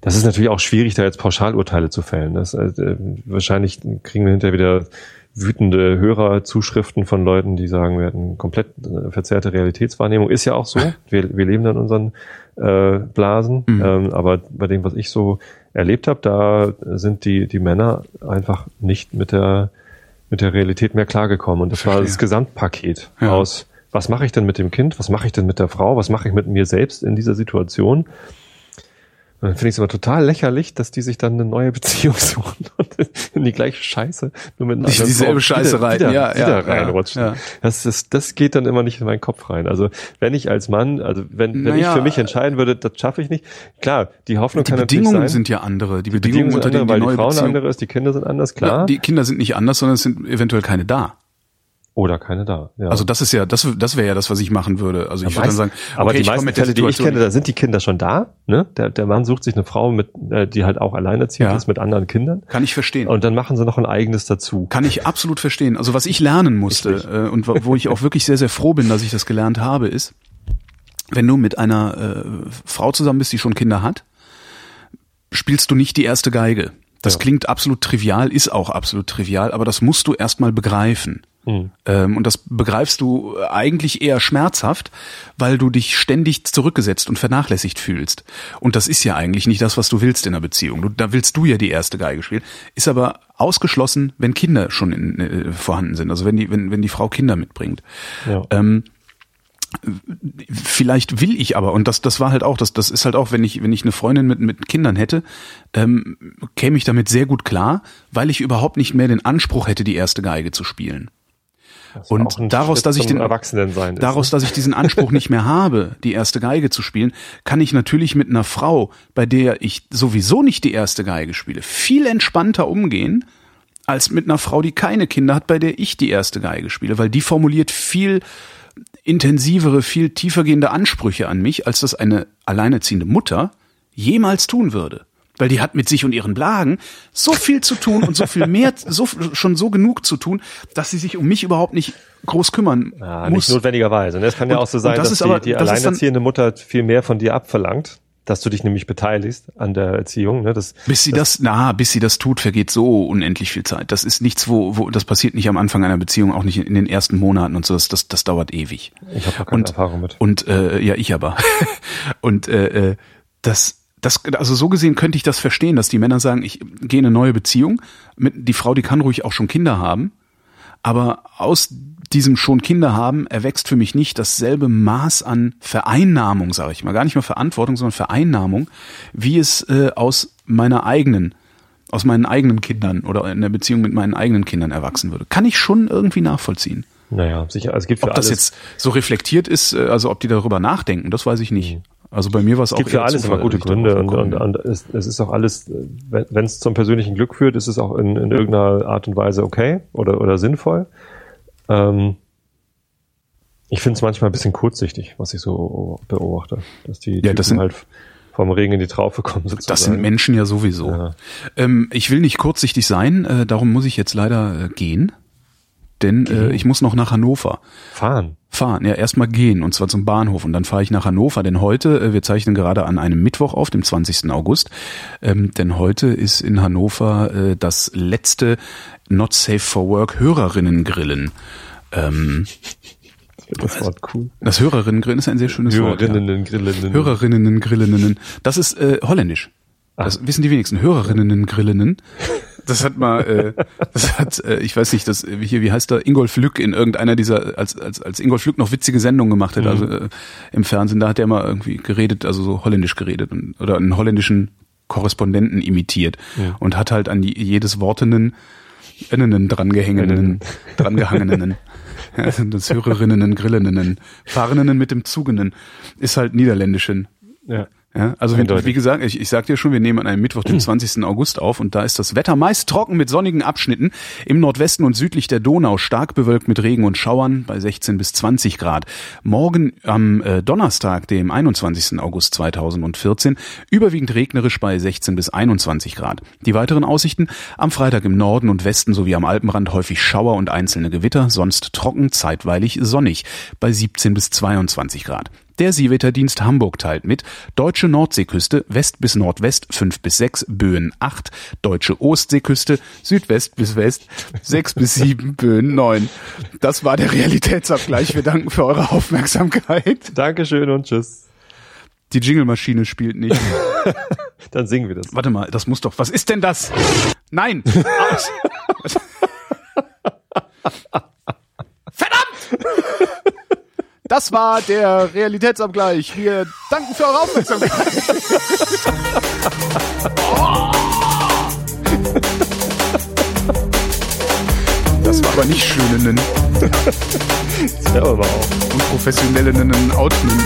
Speaker 2: das ist natürlich auch schwierig, da jetzt Pauschalurteile zu fällen. Das, äh, wahrscheinlich kriegen wir hinterher wieder wütende Hörerzuschriften von Leuten, die sagen, wir hatten komplett äh, verzerrte Realitätswahrnehmung. Ist ja auch so. Wir, wir leben dann in unseren äh, Blasen.
Speaker 3: Mhm.
Speaker 2: Ähm, aber bei dem, was ich so erlebt habe, da sind die, die Männer einfach nicht mit der, mit der Realität mehr klargekommen. Und das war das Gesamtpaket
Speaker 3: Ja.
Speaker 2: aus, was mache ich denn mit dem Kind, was mache ich denn mit der Frau, was mache ich mit mir selbst in dieser Situation. Und dann finde ich es aber total lächerlich, dass die sich dann eine neue Beziehung suchen und in die gleiche Scheiße nur mit einer anderen
Speaker 3: dieselbe Scheiße
Speaker 2: wieder,
Speaker 3: rein.
Speaker 2: Wieder,
Speaker 3: Ja,
Speaker 2: wieder
Speaker 3: ja,
Speaker 2: reinrutschen.
Speaker 3: ja, ja.
Speaker 2: Das, das, das geht dann immer nicht in meinen Kopf rein. Also wenn ich als Mann, also wenn, wenn ich
Speaker 3: Naja,
Speaker 2: für mich entscheiden würde, das schaffe ich nicht. Klar, die Hoffnung
Speaker 3: Die
Speaker 2: kann natürlich
Speaker 3: Bedingungen
Speaker 2: sein.
Speaker 3: sind ja andere. Die,
Speaker 2: die
Speaker 3: Bedingungen,
Speaker 2: Bedingungen
Speaker 3: unter
Speaker 2: sind andere,
Speaker 3: denen die
Speaker 2: weil
Speaker 3: neue
Speaker 2: die Frau eine
Speaker 3: Beziehung
Speaker 2: andere ist, die Kinder sind anders,
Speaker 3: Ja,
Speaker 2: klar.
Speaker 3: die Kinder sind nicht anders, sondern es sind eventuell keine da.
Speaker 2: Oder keine da. Ja.
Speaker 3: Also das ist ja, das, das wäre ja das, was ich machen würde. Also ich
Speaker 2: Ja,
Speaker 3: würde dann sagen,
Speaker 2: aber
Speaker 3: okay,
Speaker 2: die meisten Fälle, die ich kenne, da sind die Kinder schon da. Ne? Der, der Mann sucht sich eine Frau mit, äh, die halt auch alleinerziehend
Speaker 3: Ja.
Speaker 2: ist mit anderen Kindern.
Speaker 3: Kann ich verstehen.
Speaker 2: Und dann machen sie noch ein eigenes dazu.
Speaker 3: Kann ich absolut verstehen. Also was ich lernen musste äh, und wo wo ich auch wirklich sehr, sehr froh bin, dass ich das gelernt habe, ist, wenn du mit einer äh, Frau zusammen bist, die schon Kinder hat, spielst du nicht die erste Geige. Das
Speaker 2: Ja.
Speaker 3: klingt absolut trivial, ist auch absolut trivial, aber das musst du erstmal begreifen. Mhm. Ähm, und das begreifst du eigentlich eher schmerzhaft, weil du dich ständig zurückgesetzt und vernachlässigt fühlst. Und das ist ja eigentlich nicht das, was du willst in einer Beziehung. Du, da willst du ja die erste Geige spielen. Ist aber ausgeschlossen, wenn Kinder schon in, äh, vorhanden sind. Also wenn die, wenn, wenn die Frau Kinder mitbringt. Ja. Ähm, vielleicht will ich aber und das das war halt auch das das ist halt auch wenn ich wenn ich eine Freundin mit mit Kindern hätte ähm, käme ich damit sehr gut klar weil ich überhaupt nicht mehr den Anspruch hätte die erste Geige zu spielen das und daraus Schritt dass ich den
Speaker 2: Erwachsenensein
Speaker 3: daraus
Speaker 2: ist,
Speaker 3: ne? dass ich diesen Anspruch nicht mehr habe die erste Geige zu spielen kann ich natürlich mit einer Frau bei der ich sowieso nicht die erste Geige spiele viel entspannter umgehen als mit einer Frau die keine Kinder hat bei der ich die erste Geige spiele weil die formuliert viel intensivere, viel tiefergehende Ansprüche an mich, als das eine alleinerziehende Mutter jemals tun würde. Weil die hat mit sich und ihren Blagen so viel zu tun und so viel mehr, so, schon so genug zu tun, dass sie sich um mich überhaupt nicht groß kümmern
Speaker 2: ja, muss. Nicht notwendigerweise. Und es kann ja auch so sein, das dass die, aber, die alleinerziehende Mutter viel mehr von dir abverlangt dass du dich nämlich beteiligst an der Erziehung. Ne? Das,
Speaker 3: bis sie das, das, na, bis sie das tut, vergeht so unendlich viel Zeit. Das ist nichts, wo, wo das passiert nicht am Anfang einer Beziehung, auch nicht in den ersten Monaten und so. Das, das, das dauert ewig.
Speaker 2: Ich habe keine und, Erfahrung mit.
Speaker 3: Und äh, ja, ich aber. und äh, äh, das das, also so gesehen könnte ich das verstehen, dass die Männer sagen, ich gehe in eine neue Beziehung. Mit, die Frau, die kann ruhig auch schon Kinder haben. Aber aus diesem schon Kinder haben erwächst für mich nicht dasselbe Maß an Vereinnahmung, sage ich mal, gar nicht mehr Verantwortung, sondern Vereinnahmung, wie es äh, aus meiner eigenen, aus meinen eigenen Kindern oder in der Beziehung mit meinen eigenen Kindern erwachsen würde. Kann ich schon irgendwie nachvollziehen.
Speaker 2: Naja, sicher. Also es gibt für
Speaker 3: ob das jetzt so reflektiert ist, äh, also ob die darüber nachdenken, das weiß ich nicht. Also bei mir war es auch.
Speaker 2: Gibt für alles immer gute Gründe und, und, und es, es ist auch alles, wenn es zum persönlichen Glück führt, ist es auch in, in irgendeiner Art und Weise okay oder, oder sinnvoll. Ähm, ich finde es manchmal ein bisschen kurzsichtig, was ich so beobachte, dass die
Speaker 3: ja, das sind, halt
Speaker 2: vom Regen in die Traufe kommen sozusagen.
Speaker 3: Das sind Menschen ja sowieso. Ja. Ähm, ich will nicht kurzsichtig sein, äh, darum muss ich jetzt leider äh, gehen, denn äh, ich muss noch nach Hannover.
Speaker 2: Fahren?
Speaker 3: Fahren, ja, erstmal gehen und zwar zum Bahnhof und dann fahre ich nach Hannover, denn heute, äh, wir zeichnen gerade an einem Mittwoch auf, dem 20. August, ähm, denn heute ist in Hannover äh, das letzte Not Safe for Work Hörerinnen-Grillen. Ähm,
Speaker 2: das Wort cool.
Speaker 3: Das Hörerinnen-Grillen ist ein sehr schönes
Speaker 2: Hörerinnen Wort. Ja. Grillinnen.
Speaker 3: Hörerinnen Grillinnen. Das ist äh, holländisch. Das Ach. wissen die wenigsten. Hörerinnen Grillinnen. Das hat mal, äh, das hat, äh, ich weiß nicht, das hier, wie heißt der, Ingolf Lück in irgendeiner dieser, als als als Ingolf Lück noch witzige Sendungen gemacht hat, mhm. also äh, im Fernsehen, da hat er mal irgendwie geredet, also so holländisch geredet und, oder einen holländischen Korrespondenten imitiert ja. und hat halt an die, jedes Wortenen Innen drangehängenen, drangehangenen. das Hörerinnen, Grillerinnen, Fahrerinnen mit dem Zugenen ist halt niederländischen.
Speaker 2: Ja.
Speaker 3: Ja, also wenn, wie gesagt, ich, ich sag dir schon, wir nehmen an einem Mittwoch, den 20. August auf und da ist das Wetter meist trocken mit sonnigen Abschnitten. Im Nordwesten und südlich der Donau stark bewölkt mit Regen und Schauern bei 16 bis 20 Grad. Morgen am äh, Donnerstag, dem 21. August 2014, überwiegend regnerisch bei 16 bis 21 Grad. Die weiteren Aussichten am Freitag im Norden und Westen sowie am Alpenrand häufig Schauer und einzelne Gewitter, sonst trocken, zeitweilig sonnig bei 17 bis 22 Grad. Der Seewetterdienst Hamburg teilt mit, deutsche Nordseeküste West bis Nordwest 5 bis 6, Böen 8, deutsche Ostseeküste Südwest bis West 6 bis 7, Böen 9. Das war der Realitätsabgleich. Wir danken für eure Aufmerksamkeit.
Speaker 2: Dankeschön und tschüss.
Speaker 3: Die Jingle-Maschine spielt nicht.
Speaker 2: Dann singen wir das.
Speaker 3: Warte mal, das muss doch. Was ist denn das? Nein! Aus! Verdammt! Das war der Realitätsabgleich. Wir danken für eure Aufmerksamkeit. Das war aber nicht
Speaker 2: wäre aber auch.
Speaker 3: Und professionellen Outnen.